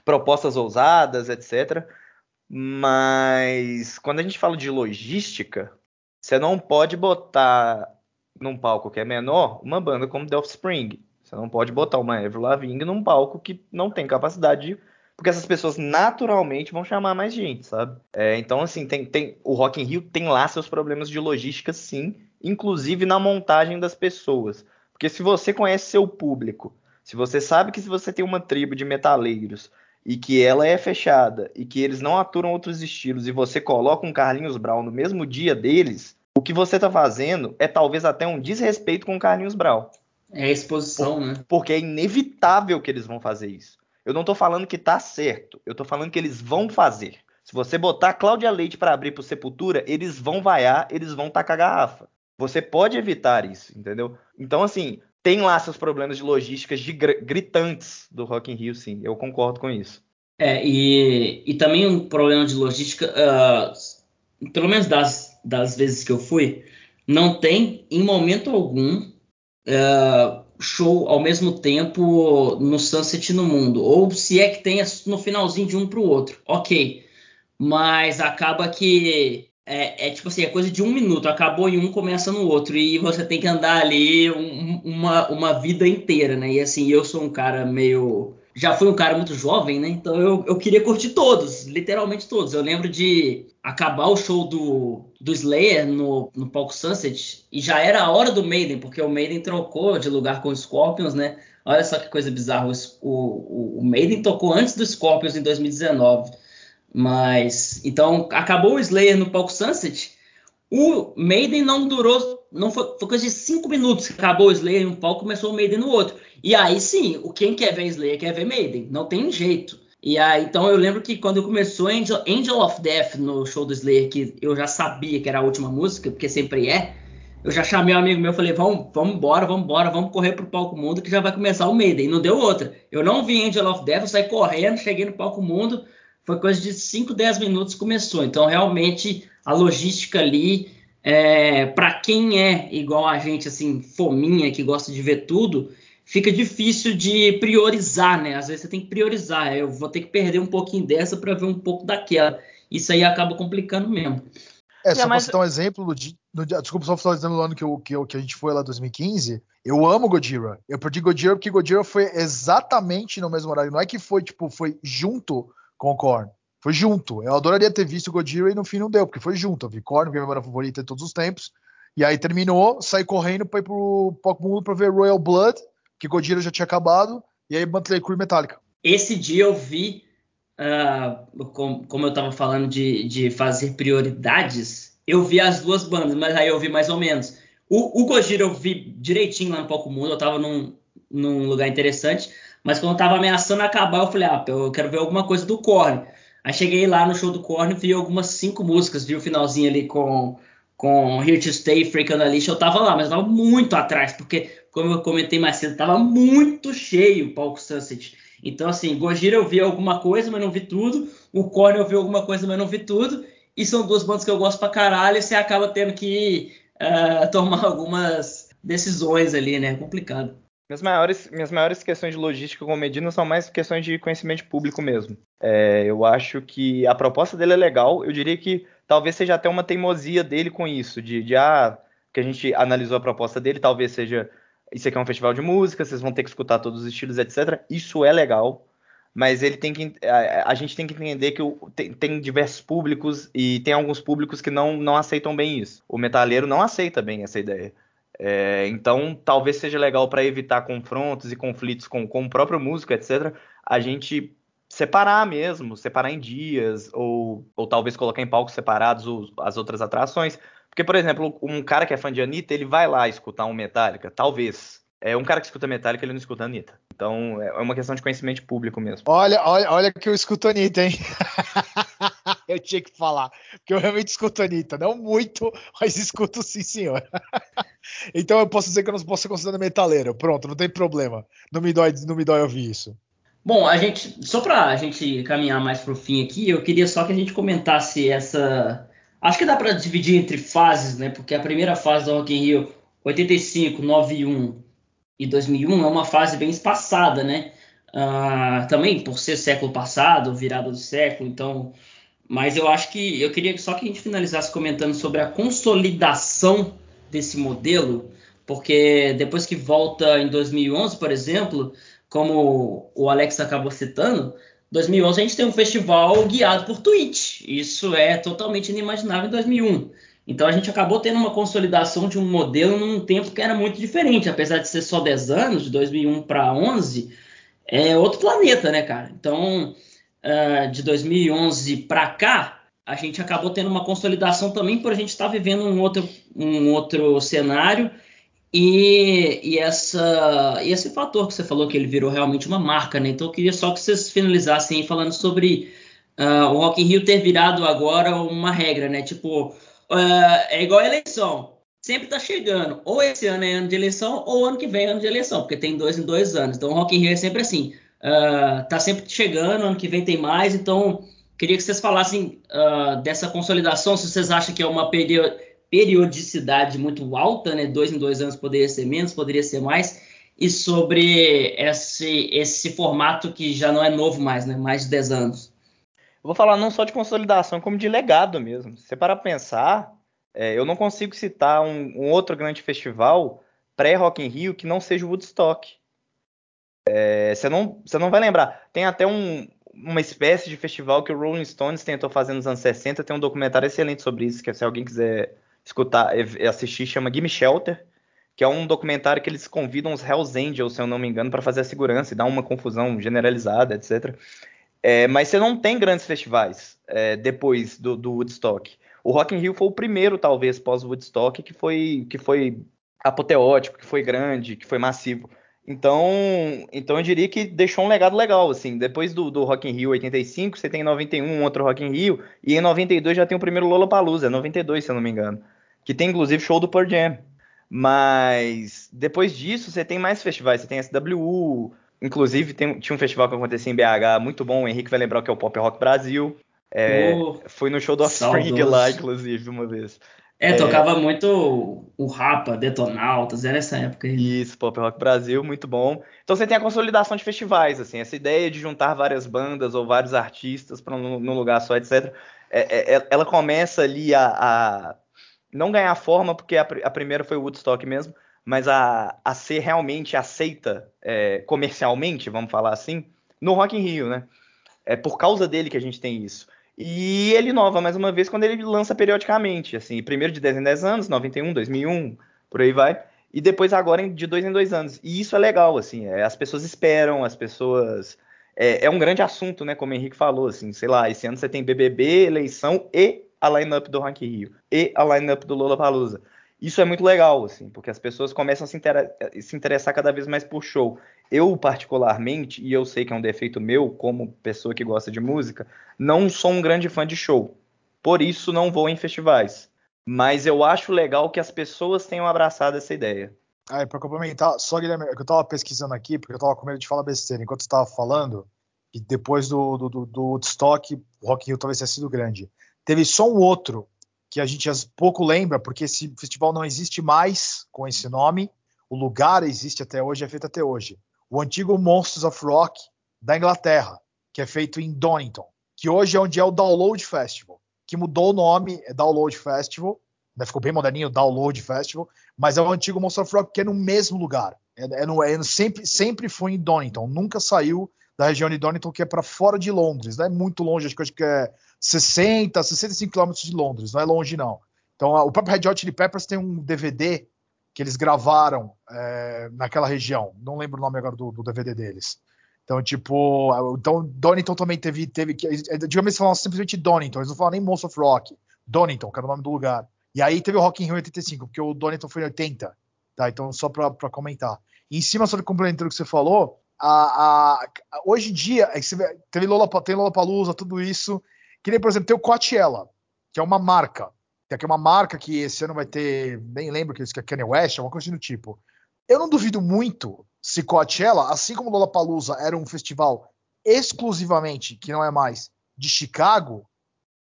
propostas ousadas, etc. Mas quando a gente fala de logística, você não pode botar num palco que é menor uma banda como The Offspring. Você não pode botar uma Avril Lavigne num palco que não tem capacidade de... Porque essas pessoas naturalmente vão chamar mais gente, sabe? É, então, assim, tem, tem, o Rock in Rio tem lá seus problemas de logística, sim. Inclusive na montagem das pessoas. Porque se você conhece seu público, se você sabe que se você tem uma tribo de metaleiros e que ela é fechada e que eles não aturam outros estilos e você coloca um Carlinhos Brown no mesmo dia deles, o que você está fazendo é talvez até um desrespeito com o Carlinhos Brown. É exposição, Por, né? Porque é inevitável que eles vão fazer isso. Eu não estou falando que tá certo, eu estou falando que eles vão fazer. Se você botar a Cláudia Leite para abrir pro Sepultura, eles vão vaiar, eles vão tacar garrafa. Você pode evitar isso, entendeu? Então, assim, tem lá seus problemas de logística gritantes do Rock in Rio, sim. Eu concordo com isso. É, e, e também um problema de logística, uh, pelo menos das, das vezes que eu fui, não tem em momento algum uh, show ao mesmo tempo no Sunset no mundo. Ou se é que tem no finalzinho de um para o outro. Ok. Mas acaba que é, é, tipo assim, é coisa de um minuto, acabou em um, começa no outro, e você tem que andar ali um, uma, uma vida inteira, né? E assim, eu sou um cara meio. Já fui um cara muito jovem, né? Então eu, eu queria curtir todos, literalmente todos. Eu lembro de acabar o show do, do Slayer no, no palco Sunset, e já era a hora do Maiden, porque o Maiden trocou de lugar com os Scorpions, né? Olha só que coisa bizarra. O, o, o Maiden tocou antes do Scorpions em 2019. Mas então acabou o Slayer no palco Sunset. O Maiden não durou, não foi, foi coisa de cinco minutos. Acabou o Slayer em um palco, começou o Maiden no outro. E aí sim, o quem quer ver Slayer quer ver Maiden. Não tem jeito. E aí, então eu lembro que quando começou Angel, Angel of Death no show do Slayer, que eu já sabia que era a última música, porque sempre é, eu já chamei um amigo meu falei, vamos, vamos embora, vamos embora, vamos correr pro palco mundo que já vai começar o Maiden. E não deu outra. Eu não vi Angel of Death, eu saí correndo, cheguei no palco mundo, foi coisa de 5, 10 minutos começou. Então, realmente, a logística ali, é, para quem é igual a gente, assim, fominha, que gosta de ver tudo, fica difícil de priorizar, né? Às vezes você tem que priorizar. Eu vou ter que perder um pouquinho dessa para ver um pouco daquela. Isso aí acaba complicando mesmo. É, só mas... pra citar um exemplo, no, no, desculpa só falar no ano que, eu, que, eu, que a gente foi lá em 2015, eu amo Gojira. Eu perdi Gojira porque Gojira foi exatamente no mesmo horário. Não é que foi, tipo, foi junto o Korn. Foi junto. Eu adoraria ter visto Gojira e no fim não deu, porque foi junto. A minha banda favorita de todos os tempos. E aí terminou, saí correndo pra ir pro Palco Mundo pra ver Royal Blood que Gojira já tinha acabado, e aí Motley Crue Metallica. Esse dia eu vi, uh, com, como eu estava falando de, de fazer prioridades, eu vi as duas bandas, mas aí eu vi mais ou menos. O, o eu vi direitinho lá no Palco Mundo, eu estava num, num lugar interessante, mas quando tava ameaçando acabar, eu falei, ah, eu quero ver alguma coisa do Korn. Aí cheguei lá no show do Korn, vi algumas cinco músicas, vi o finalzinho ali com, com Here to Stay, Freak on the List, eu tava lá, mas tava muito atrás, porque como eu comentei mais cedo, estava muito cheio o palco Sunset. Então, assim, Gojira eu vi alguma coisa, mas não vi tudo. O Korn eu vi alguma coisa, mas não vi tudo. E são duas bandas que eu gosto pra caralho. E você acaba tendo que uh, tomar [laughs] algumas decisões ali, né? É complicado. Minhas maiores, minhas maiores questões de logística com Medina são mais questões de conhecimento público mesmo. É, eu acho que a proposta dele é legal. Eu diria que talvez seja até uma teimosia dele com isso, de, de ah, que a gente analisou a proposta dele, talvez seja isso aqui é um festival de música, vocês vão ter que escutar todos os estilos, etc. Isso é legal, mas ele tem que a, a gente tem que entender que o, tem, tem, diversos públicos e tem alguns públicos que não, não aceitam bem isso. O metaleiro não aceita bem essa ideia. É, então, talvez seja legal para evitar confrontos e conflitos com, com o próprio músico, etc. A gente separar mesmo, separar em dias, ou, ou talvez colocar em palcos separados os, as outras atrações. Porque, por exemplo, um cara que é fã de Anitta, ele vai lá escutar um Metallica, talvez. É um cara que escuta Metallica, ele não escuta Anitta. Então, é uma questão de conhecimento público mesmo. Olha, olha, olha que eu escuto Anitta, hein? [laughs] eu tinha que falar. Porque eu realmente escuto Anitta. Não muito, mas escuto sim, senhor. [laughs] então eu posso dizer que eu não posso ser considerado metaleiro. Pronto, não tem problema. Não me dói, não me dói ouvir isso. Bom, a gente, só para a gente caminhar mais para o fim aqui, eu queria só que a gente comentasse essa Acho que dá para dividir entre fases, né? Porque a primeira fase do Rock in Rio, 85, 91 e 2001, é uma fase bem espaçada, né? Uh, também por ser século passado, virada do século, então. Mas eu acho que eu queria só que a gente finalizasse comentando sobre a consolidação desse modelo, porque depois que volta em 2011, por exemplo, como o Alex acabou citando, 2011 a gente tem um festival guiado por Twitch. Isso é totalmente inimaginável em 2001. Então a gente acabou tendo uma consolidação de um modelo num tempo que era muito diferente, apesar de ser só 10 anos, de 2001 para 11, é outro planeta, né, cara? Então, uh, de 2011 para cá, a gente acabou tendo uma consolidação também por a gente estar tá vivendo um outro, um outro cenário e, e, essa, e esse fator que você falou que ele virou realmente uma marca, né? Então eu queria só que vocês finalizassem falando sobre uh, o Rock in Rio ter virado agora uma regra, né? Tipo, uh, é igual a eleição. Sempre tá chegando. Ou esse ano é ano de eleição, ou ano que vem é ano de eleição, porque tem dois em dois anos. Então o Rock in Rio é sempre assim. Uh, tá sempre chegando, ano que vem tem mais. Então, queria que vocês falassem dessa consolidação, se vocês acham que é uma periodicidade muito alta, né? Dois em dois anos poderia ser menos, poderia ser mais, e sobre esse, esse formato que já não é novo mais, né? Mais de 10 anos. Eu vou falar não só de consolidação, como de legado mesmo. Se você para pensar, é, eu não consigo citar um, um outro grande festival pré-Rock in Rio que não seja o Woodstock. É, você, não, você não vai lembrar. Tem até um, uma espécie de festival que o Rolling Stones tentou fazer nos anos 60. Tem um documentário excelente sobre isso, que se alguém quiser escutar, assistir, chama Gimme Shelter, que é um documentário que eles convidam os Hells Angels, se eu não me engano, para fazer a segurança e dar uma confusão generalizada, etc. É, mas você não tem grandes festivais é, depois do, do, Woodstock. O Rock in Rio foi o primeiro, talvez, pós-Woodstock, que foi, que foi apoteótico, que foi grande, que foi massivo. Então, então eu diria que deixou um legado legal, assim. Depois do, do Rock in Rio 85, você tem em 91 um outro Rock in Rio, e em 92 já tem o primeiro Lollapalooza, 92, se eu não me engano. Que tem, inclusive, show do Pearl Jam. Mas, depois disso, você tem mais festivais. Você tem SWU, inclusive tem, tinha um festival que acontecia em BH, muito bom, o Henrique vai lembrar que é o Pop Rock Brasil. É, oh, fui no show do Offspring lá, inclusive, uma vez. É, tocava muito o Rapa, Detonautas, era essa época aí. Isso, Pop Rock Brasil, muito bom. Então você tem a consolidação de festivais, assim, essa ideia de juntar várias bandas ou vários artistas para num lugar só, etc. É, é, é, ela começa ali a, a, não ganhar forma, porque a, a, primeira foi o Woodstock mesmo, mas a, a ser realmente aceita é, comercialmente, vamos falar assim, no Rock in Rio, né? É por causa dele que a gente tem isso. E ele inova mais uma vez quando ele lança periodicamente, assim, primeiro de 10 em 10 anos, 91, 2001, por aí vai, e depois agora de dois em dois anos. E isso é legal, assim, é, as pessoas esperam, as pessoas... É, é, um grande assunto, né, como o Henrique falou, assim, sei lá, esse ano você tem BBB, eleição e a line-up do Rock Rio, e a line-up do Lollapalooza. Isso é muito legal, assim, porque as pessoas começam a se, inter se interessar cada vez mais por show. Eu, particularmente, e eu sei que é um defeito meu, como pessoa que gosta de música, não sou um grande fã de show. Por isso, não vou em festivais. Mas eu acho legal que as pessoas tenham abraçado essa ideia. Ah, para complementar, só Guilherme, é que eu estava pesquisando aqui, porque eu estava com medo de falar besteira enquanto você estava falando, e depois do, do, do, do Woodstock, o Rock Hill talvez tenha sido grande. Teve só um outro que a gente pouco lembra, porque esse festival não existe mais com esse nome. O lugar existe até hoje, é feito até hoje. O antigo Monsters of Rock da Inglaterra, que é feito em Donington, que hoje é onde é o Download Festival, que mudou o nome, é Download Festival, né, ficou bem moderninho, Download Festival, mas é o antigo Monsters of Rock que é no mesmo lugar. É, é, no, é sempre, sempre foi em Donington, nunca saiu da região de Donington, que é para fora de Londres, não é muito longe, acho que, é 60, 65 quilômetros de Londres, não é longe não. Então o próprio Red Hot Chili Peppers tem um DVD que eles gravaram é, naquela região, não lembro o nome agora do, do, DVD deles. Então, tipo, então Donington também teve, teve que, digamos eles falavam simplesmente Donington, eles não falavam nem Monster of Rock, Donington, que era o nome do lugar. E aí teve o Rock in Rio 85, porque o Donington foi em 80, tá? Então, só para comentar. E em cima, sobre o que você falou, a, a, hoje em dia, é teve Lola, tem tudo isso, que nem, por exemplo, tem o Coachella, que é uma marca. Que é uma marca que esse ano vai ter, nem lembro que isso que é Kanye West, uma coisa do tipo. Eu não duvido muito se Coachella, assim como Lollapalooza era um festival exclusivamente, que não é mais, de Chicago,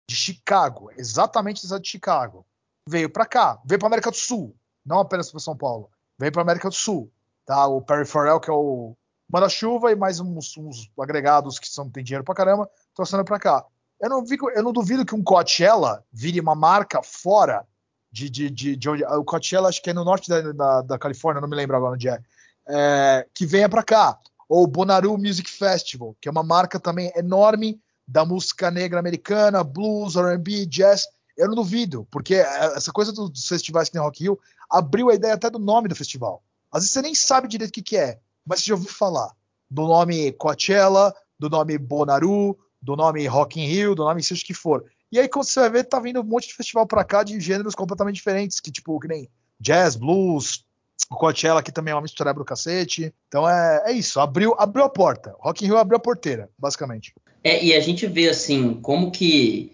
de Chicago, exatamente de Chicago, veio para cá, veio para América do Sul, não apenas para São Paulo, veio para América do Sul, tá? O Perry Farrell, que é o manda-chuva e mais uns, uns, agregados que são tem dinheiro para caramba, trouxendo para cá. Eu não, fico, eu não duvido que um Coachella vire uma marca fora de, de, de, de onde. O Coachella, acho que é no norte da, da, da Califórnia, não me lembro agora onde é. é que venha para cá. Ou o Bonnaroo Music Festival, que é uma marca também enorme da música negra americana, blues, RB, jazz. Eu não duvido, porque essa coisa dos festivais que tem Rock Hill abriu a ideia até do nome do festival. Às vezes você nem sabe direito o que, que é, mas você já ouviu falar do nome Coachella, do nome Bonnaroo, do nome Rock in Rio, do nome seja o que for. E aí, quando você vai ver, tá vindo um monte de festival pra cá de gêneros completamente diferentes, que tipo, que nem jazz, blues, o Coachella aqui também é uma mistura do cacete. Então é, é isso, abriu, abriu a porta. Rock in Rio abriu a porteira, basicamente. É, e a gente vê assim, como que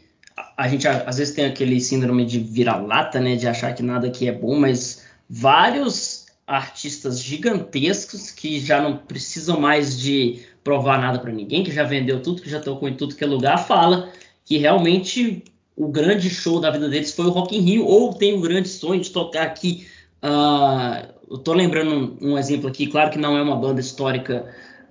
a gente às vezes tem aquele síndrome de vira-lata, né, de achar que nada aqui é bom, mas vários artistas gigantescos que já não precisam mais de provar nada para ninguém, que já vendeu tudo, que já tocou em tudo que é lugar, fala que realmente o grande show da vida deles foi o Rock in Rio, ou tem o grande sonho de tocar aqui. Uh, eu tô lembrando um, um, exemplo aqui, claro que não é uma banda histórica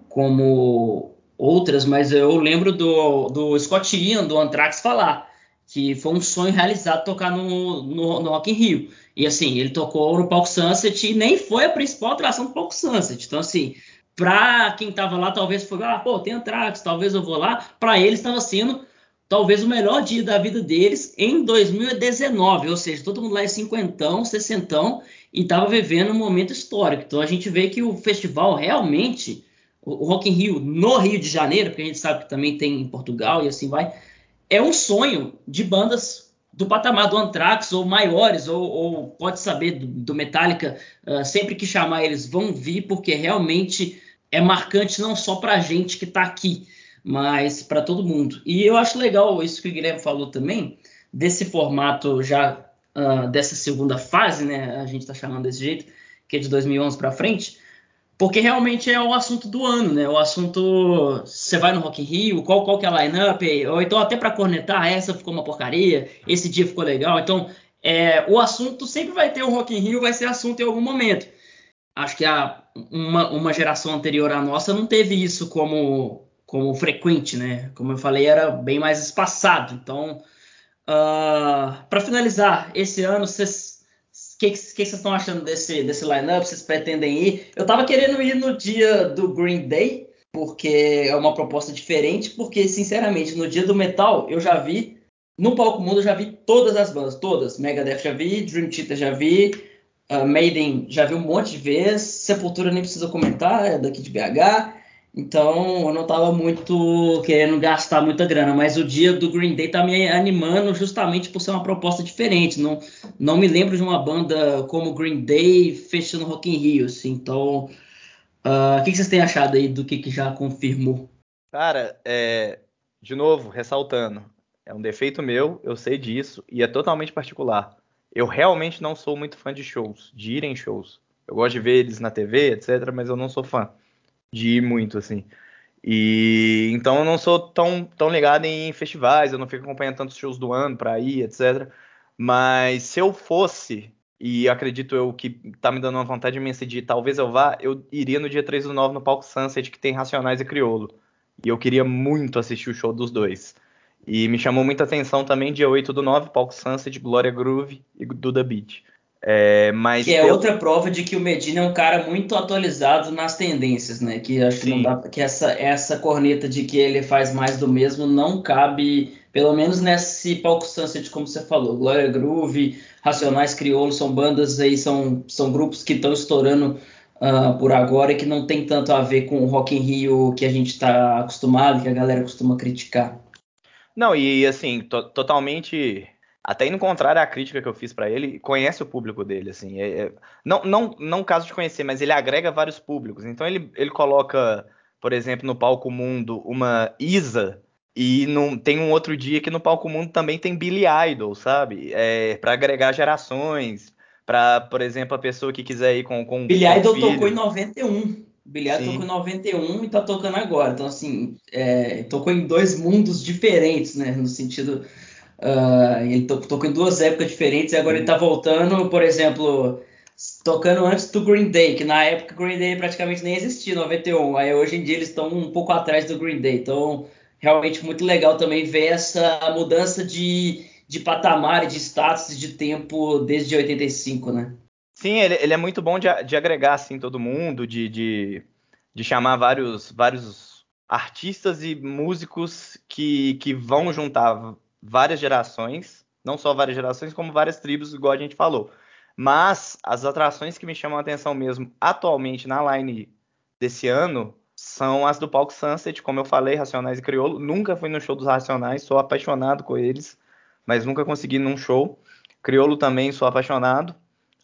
como outras, mas eu lembro do, do Scott Ian, do Anthrax, falar que foi um sonho realizado tocar no, no, no Rock in Rio. E assim, ele tocou no palco Sunset e nem foi a principal atração do palco Sunset. Então, assim, para quem estava lá, talvez foi, ah, pô, tem Anthrax, talvez eu vou lá. Para eles estava sendo talvez o melhor dia da vida deles em 2019, ou seja, todo mundo lá é cinquentão, sessentão e estava vivendo um momento histórico. Então a gente vê que o festival realmente, o Rock in Rio no Rio de Janeiro, porque a gente sabe que também tem em Portugal e assim vai, é um sonho de bandas do patamar do Anthrax ou maiores, ou, ou pode saber do, do Metallica, uh, sempre que chamar eles vão vir, porque realmente é marcante não só para a gente que está aqui, mas para todo mundo. E eu acho legal isso que o Guilherme falou também, desse formato já uh, dessa segunda fase, né? A gente está chamando desse jeito, que é de 2011 para frente, porque realmente é o assunto do ano, né? O assunto, você vai no Rock in Rio, qual, qual que é a line-up, ou então até para cornetar, essa ficou uma porcaria, esse dia ficou legal. Então, é, o assunto sempre vai ter o Rock in Rio, vai ser assunto em algum momento. Acho que a, uma, uma geração anterior à nossa não teve isso como, como frequente, né? Como eu falei, era bem mais espaçado. Então, uh, ah, para finalizar, esse ano vocês que, que, vocês estão achando desse, desse lineup? Vocês pretendem ir? Eu tava querendo ir no dia do Green Day, porque é uma proposta diferente, porque, sinceramente, no dia do metal eu já vi, no palco mundo eu já vi todas as bandas, todas. Megadeth já vi, Dream Theater já vi, uh, Maiden já vi um monte de vezes, Sepultura nem precisa comentar, é daqui de BH. Então eu não estava muito querendo gastar muita grana, mas o dia do Green Day tá me animando justamente por ser uma proposta diferente. Não, não me lembro de uma banda como Green Day fechando Rock in Rio. Assim. Então, uh, o que, vocês têm achado aí do que, que já confirmou? Cara, é, de novo, ressaltando, é um defeito meu, eu sei disso, e é totalmente particular. Eu realmente não sou muito fã de shows, de ir em shows. Eu gosto de ver eles na TV, etc., mas eu não sou fã de ir muito, assim. E então eu não sou tão, tão ligado em festivais, eu não fico acompanhando tantos shows do ano para ir, etc. Mas se eu fosse, e acredito eu que tá me dando uma vontade imensa de talvez eu vá, eu iria no dia 3 do 9 no palco Sunset, que tem Racionais e Criolo. E eu queria muito assistir o show dos dois. E me chamou muita atenção também dia 8 do 9, palco Sunset, Glória Groove e Duda Beat. É, mas que é pelo... outra prova de que o Medina é um cara muito atualizado nas tendências, né? Que acho Sim. que não dá que essa essa corneta de que ele faz mais do mesmo não cabe, pelo menos nesse palco Sunset, como você falou. Glória Groove, Racionais Crioulo são bandas aí, são, são grupos que estão estourando uh, por agora e que não tem tanto a ver com o Rock in Rio que a gente está acostumado, que a galera costuma criticar. Não, e assim, to totalmente até indo contrário à crítica que eu fiz para ele, conhece o público dele, assim. É, é, não, não, não caso de conhecer, mas ele agrega vários públicos. Então ele, ele coloca, por exemplo, no palco mundo uma Isa e num, tem um outro dia que no palco mundo também tem Billy Idol, sabe? É, para agregar gerações, para, por exemplo, a pessoa que quiser ir com com Billy com Idol filho. tocou em 91. Billy Idol tocou em 91 e tá tocando agora. Então assim, é, tocou em dois mundos diferentes, né, no sentido Uh, ele tocou em duas épocas diferentes e agora ele tá voltando, por exemplo, tocando antes do Green Day, que na época o Green Day praticamente nem existia, 91. Aí hoje em dia eles estão um pouco atrás do Green Day. Então, realmente muito legal também ver essa mudança de, de patamar e de status de tempo desde 85, né? Sim, ele, ele é muito bom de, de, agregar assim todo mundo, de, de, de chamar vários, vários artistas e músicos que, que vão juntar várias gerações, não só várias gerações, como várias tribos, igual a gente falou. Mas as atrações que me chamam a atenção mesmo atualmente na line desse ano são as do palco Sunset, como eu falei, Racionais e Criolo. Nunca fui no show dos Racionais, sou apaixonado com eles, mas nunca consegui num show. Criolo também sou apaixonado.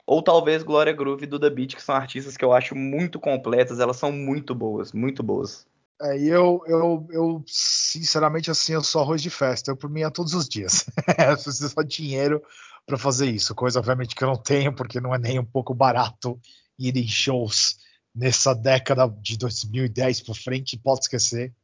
Ou talvez Glória Groove e Duda Beat, que são artistas que eu acho muito completas, elas são muito boas, muito boas. É, e eu, eu, eu, sinceramente, assim, eu sou arroz de festa. Eu, por mim, é todos os dias. [laughs] eu preciso só de dinheiro para fazer isso. Coisa, obviamente, que eu não tenho, porque não é nem um pouco barato ir em shows nessa década de 2010 para frente. Pode esquecer.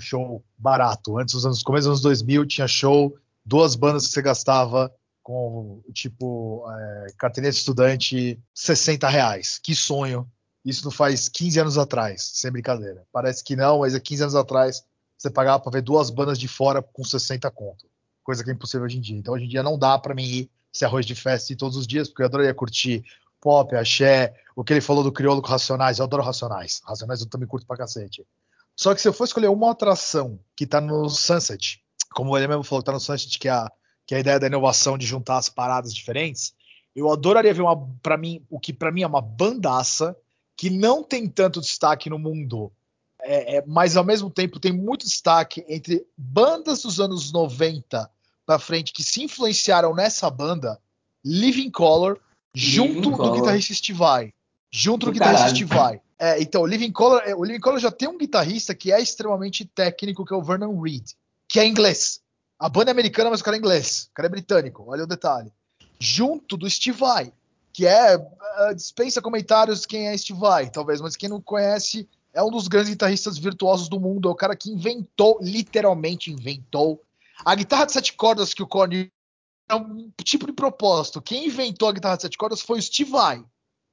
Show barato. Antes, dos anos, começo dos anos 2000, tinha show, duas bandas que você gastava com, tipo, é, carteirinha de estudante, 60 reais. Que sonho isso não faz 15 anos atrás, sem brincadeira. Parece que não, mas é 15 anos atrás você pagava para ver duas bandas de fora com 60 conto. Coisa que é impossível hoje em dia. Então hoje em dia não dá para mim ir ser arroz de festa todos os dias, porque eu adoraria curtir pop, axé, o que ele falou do crioulo com Racionais, eu adoro Racionais. Racionais eu também curto pra cacete. Só que se eu for escolher uma atração que tá no Sunset, como ele mesmo falou, que tá no Sunset, que é a, que é a ideia da inovação de juntar as paradas diferentes, eu adoraria ver uma, para mim, o que para mim é uma bandaça que não tem tanto destaque no mundo, é, é, mas ao mesmo tempo tem muito destaque entre bandas dos anos 90 na frente que se influenciaram nessa banda, Living Color, junto Living do Colour. guitarrista Steve Vai. Junto do, guitarrista. Steve Vai. É, então, o Living Color, é, o Living Color já tem um guitarrista que é extremamente técnico, que é o Vernon Reed, que é inglês. A banda é americana, mas o cara é inglês. O cara é britânico, olha o detalhe. Junto do Steve Vai, que é. ah, dispensa comentários quem é Steve Vai, talvez, mas quem não conhece é um dos grandes guitarristas virtuosos do mundo. É o cara que inventou, literalmente inventou, a guitarra de sete cordas que o Korn é um tipo de propósito. Quem inventou a guitarra de sete cordas foi o Steve Vai.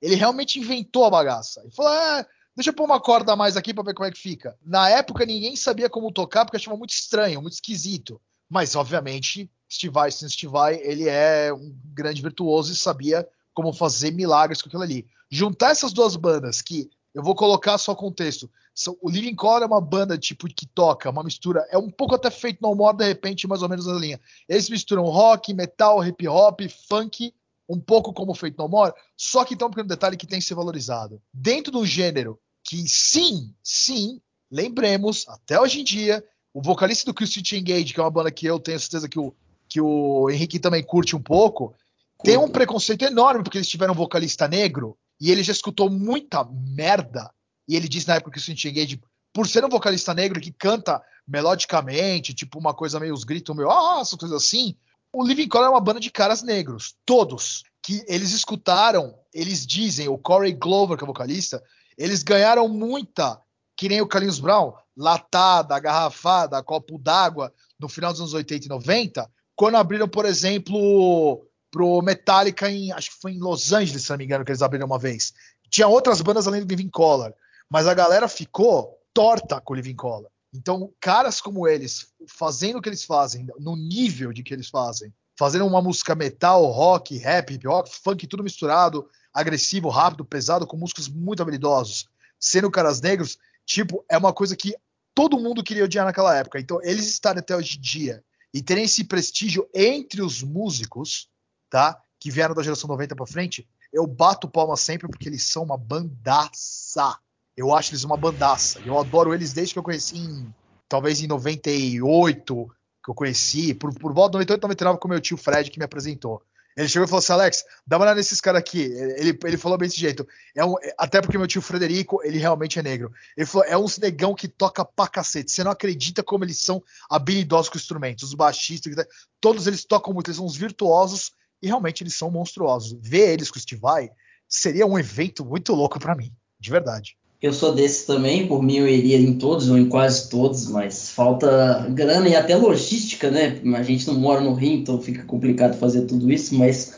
Ele realmente inventou a bagaça. Ele falou: é, deixa eu pôr uma corda a mais aqui pra ver como é que fica. Na época ninguém sabia como tocar porque achava muito estranho, muito esquisito. Mas, obviamente, Steve Vai, sim, Steve Vai, ele é um grande virtuoso e sabia como fazer milagres com aquilo ali. Juntar essas duas bandas que eu vou colocar só contexto. São- O Living Color é uma banda tipo que toca, uma mistura, é um pouco até feito no more de repente, mais ou menos na linha. Eles misturam rock, metal, hip hop, funk, um pouco como feito no more, só que tem um pequeno detalhe que tem que ser valorizado. Dentro de um gênero que sim, sim, lembremos, até hoje em dia, o vocalista do Christian Engage, que é uma banda que eu tenho certeza que o, que o Henrique também curte um pouco, tem um preconceito enorme porque eles tiveram um vocalista negro e ele já escutou muita merda. E ele disse na época que o Engage, por ser um vocalista negro que canta melodicamente, tipo uma coisa meio os gritos meio, ah, essas coisas assim, o Living Color é uma banda de caras negros, todos que eles escutaram, eles dizem, o Corey Glover, que é vocalista, eles ganharam muita, que nem o Carlinhos Brown, latada, garrafada, copo d'água no final dos anos 80 e 90, quando abriram, por exemplo, pro Metallica em, acho que foi em Los Angeles, se não me engano, que eles abriram uma vez. Tinha outras bandas além do Living Color, mas a galera ficou torta com o Living Color. Então, caras como eles, fazendo o que eles fazem, no nível de que eles fazem, fazendo uma música metal, rock, rap, hip hop, funk, tudo misturado, agressivo, rápido, pesado, com músicos muito habilidosos, sendo caras negros, tipo, é uma coisa que todo mundo queria odiar naquela época. Então, eles estarem até hoje em dia e terem esse prestígio entre os músicos, tá? Que vieram da geração 90 pra frente, eu bato palma sempre porque eles são uma bandaça. Eu acho eles uma bandaça. Eu adoro eles desde que eu conheci em, talvez em 98, que eu conheci, por, por volta de 98, 99, com meu tio Fred, que me apresentou. Ele chegou e falou assim, Alex, dá uma olhada nesses caras aqui. Ele, ele falou bem desse jeito. É um, até porque meu tio Frederico, ele realmente é negro. Ele falou, é uns negão que toca pra cacete. Você não acredita como eles são habilidosos com instrumentos. Os baixistas, todos eles tocam muito, eles são uns virtuosos e realmente eles são monstruosos. Ver eles com o Steve Vai seria um evento muito louco para mim, de verdade. Eu sou desse também, por mim eu iria em todos ou em quase todos, mas falta grana e até logística, né? A gente não mora no Rio, então fica complicado fazer tudo isso, mas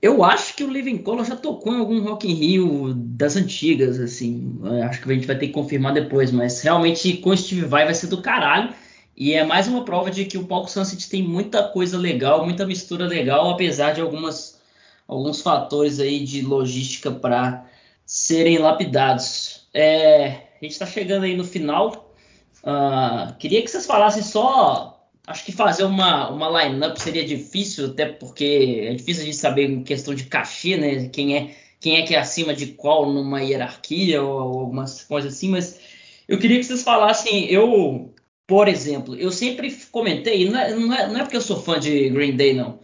eu acho que o Living Color já tocou em algum Rock in Rio das antigas, assim. Eu acho que a gente vai ter que confirmar depois, mas realmente com o Steve Vai vai ser do caralho. E é mais uma prova de que o palco Sunset tem muita coisa legal, muita mistura legal, apesar de algumas, alguns fatores aí de logística para serem lapidados. É, a gente está chegando aí no final. Uh, queria que vocês falassem só. Acho que fazer uma, uma line-up seria difícil, até porque é difícil de saber em questão de cachê, né? Quem é, quem é que é acima de qual numa hierarquia ou, ou algumas coisas assim, mas eu queria que vocês falassem. Eu, por exemplo, eu sempre comentei, não é, não é, não é porque eu sou fã de Green Day, não.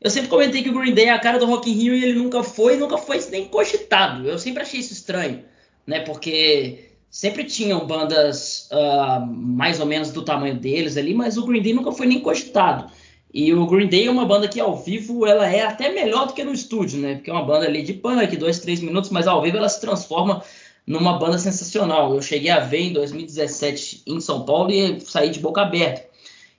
Eu sempre comentei que o Green Day é a cara do Rock in Rio e ele nunca foi, nunca foi nem cogitado. Eu sempre achei isso estranho, né? Porque sempre tinham bandas uh, mais ou menos do tamanho deles ali, mas o Green Day nunca foi nem cogitado. E o Green Day é uma banda que ao vivo ela é até melhor do que no estúdio, né? Porque é uma banda ali de punk, dois, três minutos, mas ao vivo ela se transforma numa banda sensacional. Eu cheguei a ver em 2017 em São Paulo e saí de boca aberta.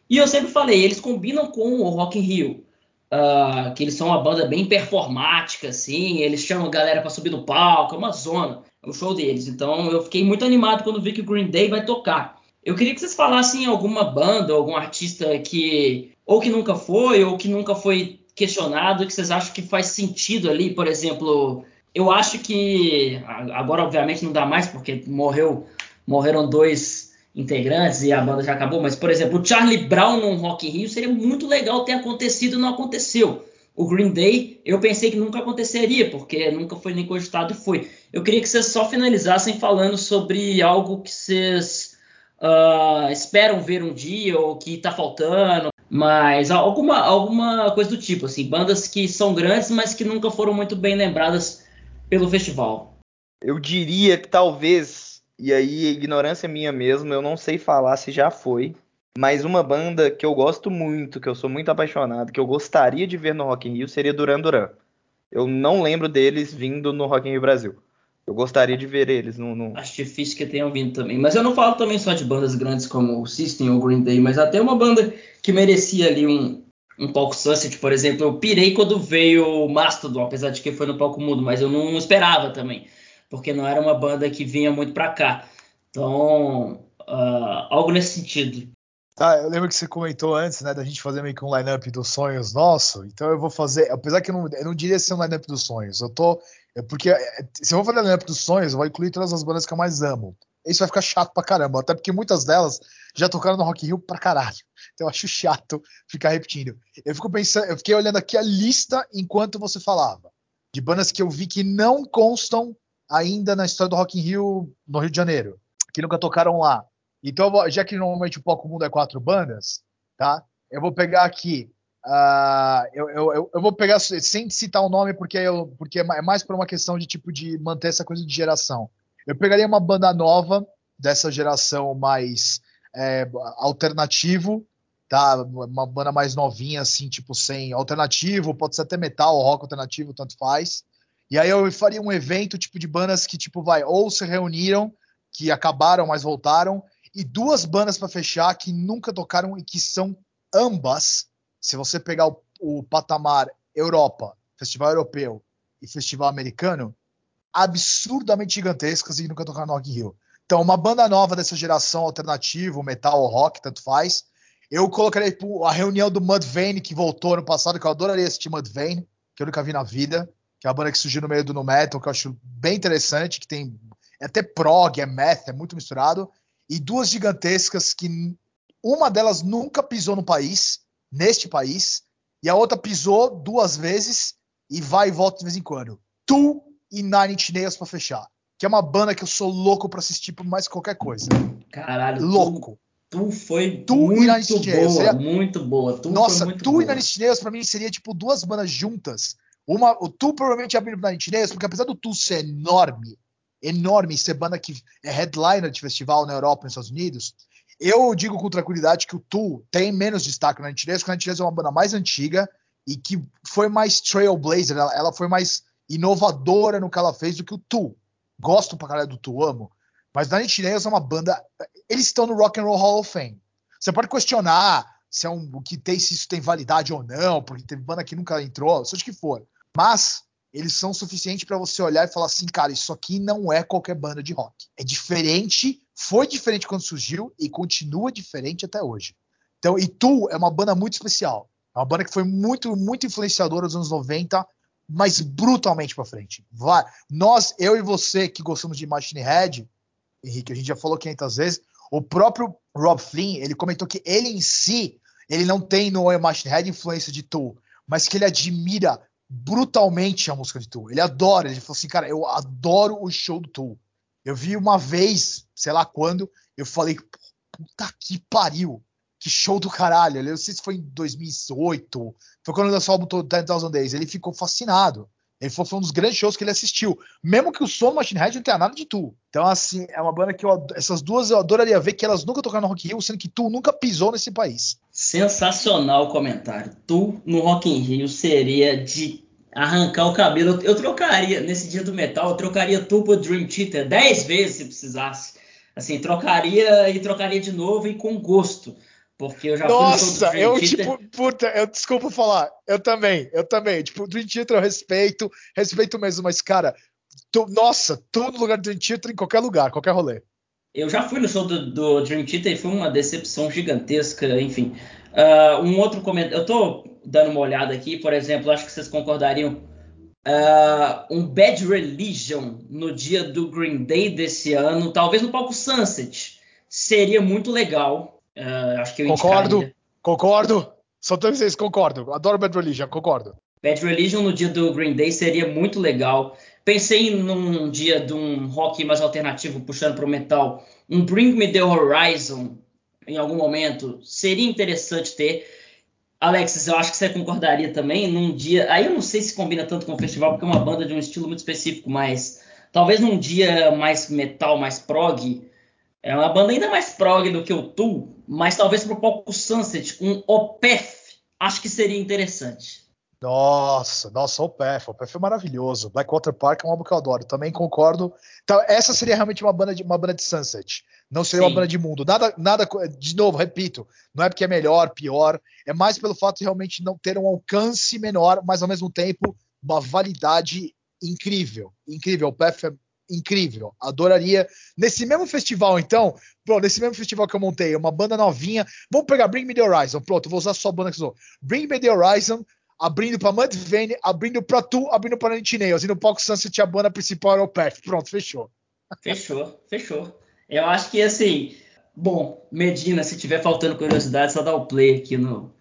E eu sempre falei, eles combinam com o Rock in Rio. Uh, que eles são uma banda bem performática, assim, eles chamam a galera para subir no palco, é uma zona, é o show deles. Então eu fiquei muito animado quando vi que o Green Day vai tocar. Eu queria que vocês falassem alguma banda, algum artista que ou que nunca foi, ou que nunca foi questionado, que vocês acham que faz sentido ali, por exemplo, eu acho que agora obviamente não dá mais porque morreu, morreram dois integrantes e a banda já acabou, mas por exemplo, o Charlie Brown no Rock in Rio seria muito legal ter acontecido não aconteceu. O Green Day, eu pensei que nunca aconteceria, porque nunca foi nem cogitado e foi. Eu queria que vocês só finalizassem falando sobre algo que vocês uh, esperam ver um dia ou que está faltando. Mas alguma, alguma coisa do tipo, assim, bandas que são grandes, mas que nunca foram muito bem lembradas pelo festival. Eu diria que talvez, e aí ignorância minha mesmo, eu não sei falar se já foi, mas uma banda que eu gosto muito, que eu sou muito apaixonado, que eu gostaria de ver no Rock in Rio seria Duran Duran. Eu não lembro deles vindo no Rock in Rio Brasil. Eu gostaria de ver eles no, no... Acho difícil que tenham vindo também. Mas eu não falo também só de bandas grandes como o System ou Green Day, mas até uma banda que merecia ali um, um palco Sunset, por exemplo. Eu pirei quando veio o Mastodon, apesar de que foi no palco mudo, mas eu não esperava também, porque não era uma banda que vinha muito para cá. Então, uh, algo nesse sentido. Tá, eu lembro que você comentou antes, né, da gente fazer meio que um line-up dos sonhos nosso. Então eu vou fazer, apesar que eu não, eu não diria ser um line-up dos sonhos. Eu tô. É porque é, se eu vou fazer line-up dos sonhos, eu vou incluir todas as bandas que eu mais amo. Isso vai ficar chato pra caramba, até porque muitas delas já tocaram no Rock Hill pra caralho. Então eu acho chato ficar repetindo. Eu fico pensando, eu fiquei olhando aqui a lista enquanto você falava. De bandas que eu vi que não constam ainda na história do Rock in Rio no Rio de Janeiro, que nunca tocaram lá. Então, já que normalmente o Palco Mundo é quatro bandas, tá? Eu vou pegar aqui. Uh, eu, eu, eu, vou pegar sem citar o nome, porque, eu, porque é mais por uma questão de tipo de manter essa coisa de geração. Eu pegaria uma banda nova dessa geração mais é, alternativo, tá? Uma banda mais novinha, assim, tipo sem alternativo, pode ser até metal rock alternativo, tanto faz. E aí eu faria um evento tipo de bandas que tipo vai ou se reuniram, que acabaram, mas voltaram, e duas bandas para fechar que nunca tocaram e que são ambas, se você pegar o, o patamar Europa, Festival Europeu e Festival Americano, absurdamente gigantescas e nunca tocaram no Rock in Rio. Então, uma banda nova dessa geração alternativo, metal ou rock, tanto faz. Eu colocaria tipo, a reunião do Mudvayne, que voltou ano passado, que eu adoraria assistir Mudvayne, que eu nunca vi na vida, que é uma banda que surgiu no meio do no metal, que eu acho bem interessante, que tem é até prog, é math, é muito misturado e duas gigantescas que uma delas nunca pisou no país, neste país, e a outra pisou duas vezes e vai e volta de vez em quando. Tu e Nine Inch Nails pra fechar. Que é uma banda que eu sou louco pra assistir por mais qualquer coisa. Caralho. Louco. Tu, tu foi tu muito boa, seria... muito boa. Tu Nossa, muito Tu boa. e Nine Inch Nails pra mim seria tipo duas bandas juntas. Uma, o Tu provavelmente abrindo pro Nine Inch Nails, porque apesar do Tu ser enorme, enorme, ser banda que é headliner de festival na Europa e nos Estados Unidos, eu digo com tranquilidade que o Tool tem menos destaque na Antilles, porque a Antilles é uma banda mais antiga e que foi mais trailblazer, ela, ela, foi mais inovadora no que ela fez do que o Tool. Gosto pra caralho do Tool, amo. Mas na Antilles é uma banda. Eles estão no Rock and Roll Hall of Fame. Você pode questionar se é um que tem, se isso tem validade ou não, porque teve banda que nunca entrou, seja o que for. Mas eles são suficientes para você olhar e falar assim, cara, isso aqui não é qualquer banda de rock. É diferente, foi diferente quando surgiu e continua diferente até hoje. Então, e Tu é uma banda muito especial. É uma banda que foi muito, muito influenciadora dos anos 90, mas brutalmente para frente. Vai. Nós, eu e você que gostamos de Machine Head, Henrique, a gente já falou 500 vezes, o próprio Rob Flynn, ele comentou que ele em si, ele não tem no Machine Head influência de Tu, mas que ele admira brutalmente a música de Tool. Ele adora, ele falou assim, cara, eu adoro o show do Tool. Eu vi uma vez, sei lá quando, eu falei, puta que pariu, que show do caralho. Eu não sei se foi em 2008, foi quando lançou o álbum 10,000 Days. Ele ficou fascinado. Ele falou foi um dos grandes shows que ele assistiu. Mesmo que o som Machine Head não tenha nada de Tu. Então, assim, é uma banda que eu, essas duas eu adoraria ver, que elas nunca tocaram no Rock in Rio, sendo que Tu nunca pisou nesse país. Sensacional o comentário. Tu no Rock in Rio seria de arrancar o cabelo. Eu trocaria, nesse dia do metal, eu trocaria tu por Dream Theater 10 vezes se precisasse. Assim, trocaria e trocaria de novo e com gosto. Porque eu já Nossa, fui eu, tipo, puta, eu desculpa falar, eu também, eu também. Tipo, Dream Theater eu respeito, respeito mesmo, mas, cara, tu, nossa, todo lugar do Dream Theater em qualquer lugar, qualquer rolê. Eu já fui no show do, do Dream Theater e foi uma decepção gigantesca, enfim. Uh, um outro comentário, eu tô dando uma olhada aqui, por exemplo, acho que vocês concordariam. Uh, um Bad Religion no dia do Green Day desse ano, talvez no palco Sunset, seria muito legal. Uh, acho que eu Concordo, concordo. Só todos vocês concordam. Adoro Bad Religion, concordo. Bad Religion no dia do Green Day seria muito legal. Pensei num dia de um rock mais alternativo, puxando para o metal. Um Bring Me the Horizon, em algum momento, seria interessante ter. Alexis, eu acho que você concordaria também num dia. Aí eu não sei se combina tanto com o festival, porque é uma banda de um estilo muito específico, mas talvez num dia mais metal, mais prog. É uma banda ainda mais prog do que o Tool, mas talvez pro palco Sunset, um Opeth, acho que seria interessante. Nossa, nossa, o PF, o PF é maravilhoso. Blackwater Park é um álbum que eu adoro, também concordo. Então, essa seria realmente uma banda de, uma banda de Sunset, não seria Sim. uma banda de mundo. Nada, nada, de novo, repito, não é porque é melhor, pior, é mais pelo fato de realmente não ter um alcance menor, mas ao mesmo tempo uma validade incrível, incrível. O PF é incrível, adoraria. Nesse mesmo festival, então, pô, nesse mesmo festival que eu montei, uma banda novinha, vamos pegar Bring Me The Horizon, pronto, vou usar só a banda que usou. Bring Me The Horizon, abrindo para Mudvayne, abrindo para Tu, abrindo para Nintinails. E no palco Sunset a banda principal era o Perth. Pronto, fechou. Fechou, fechou. Eu acho que assim, bom, Medina, se tiver faltando curiosidade, só dá o play aqui no.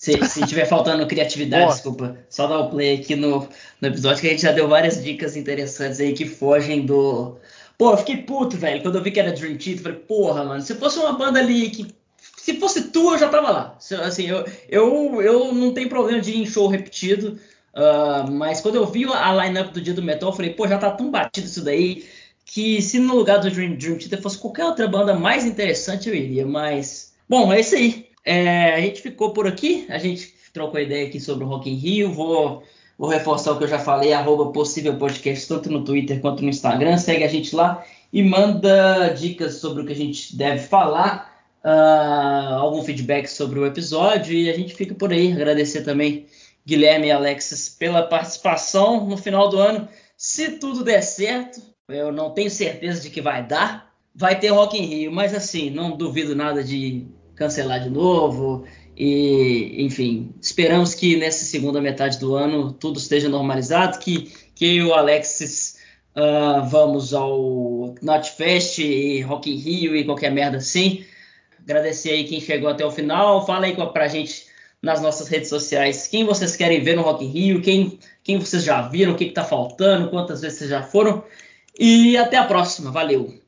Se, se tiver faltando criatividade, Boa. desculpa, só dá o play aqui no, no episódio que a gente já deu várias dicas interessantes aí que fogem do. Pô, eu fiquei puto, velho, quando eu vi que era Dream Theater, falei, porra, mano, se fosse uma banda ali que se fosse tu, eu já tava lá. Assim, eu, eu, eu não tenho problema de ir em show repetido. Uh, mas quando eu vi a lineup do dia do metal, eu falei, pô, já tá tão batido isso daí que se no lugar do Dream, Dream Theater fosse qualquer outra banda mais interessante, eu iria. Mas, bom, é isso aí. É, a gente ficou por aqui, a gente trocou ideia aqui sobre o Rock in Rio. Vou, vou reforçar o que eu já falei, arroba possível podcast, tanto no Twitter quanto no Instagram. Segue a gente lá e manda dicas sobre o que a gente deve falar uh, algum feedback sobre o episódio e a gente fica por aí. Agradecer também Guilherme e Alexis pela participação no final do ano. Se tudo der certo, eu não tenho certeza de que vai dar, vai ter Rock in Rio, mas assim, não duvido nada de cancelar de novo. E, enfim, esperamos que nessa segunda metade do ano tudo esteja normalizado, que, que eu e o Alexis uh, vamos ao Notfest e Rock in Rio e qualquer merda assim. Agradecer aí quem chegou até o final. Fala aí pra gente nas nossas redes sociais quem vocês querem ver no Rock in Rio, quem, quem vocês já viram, o que, está faltando, quantas vezes vocês já foram. E até a próxima. Valeu!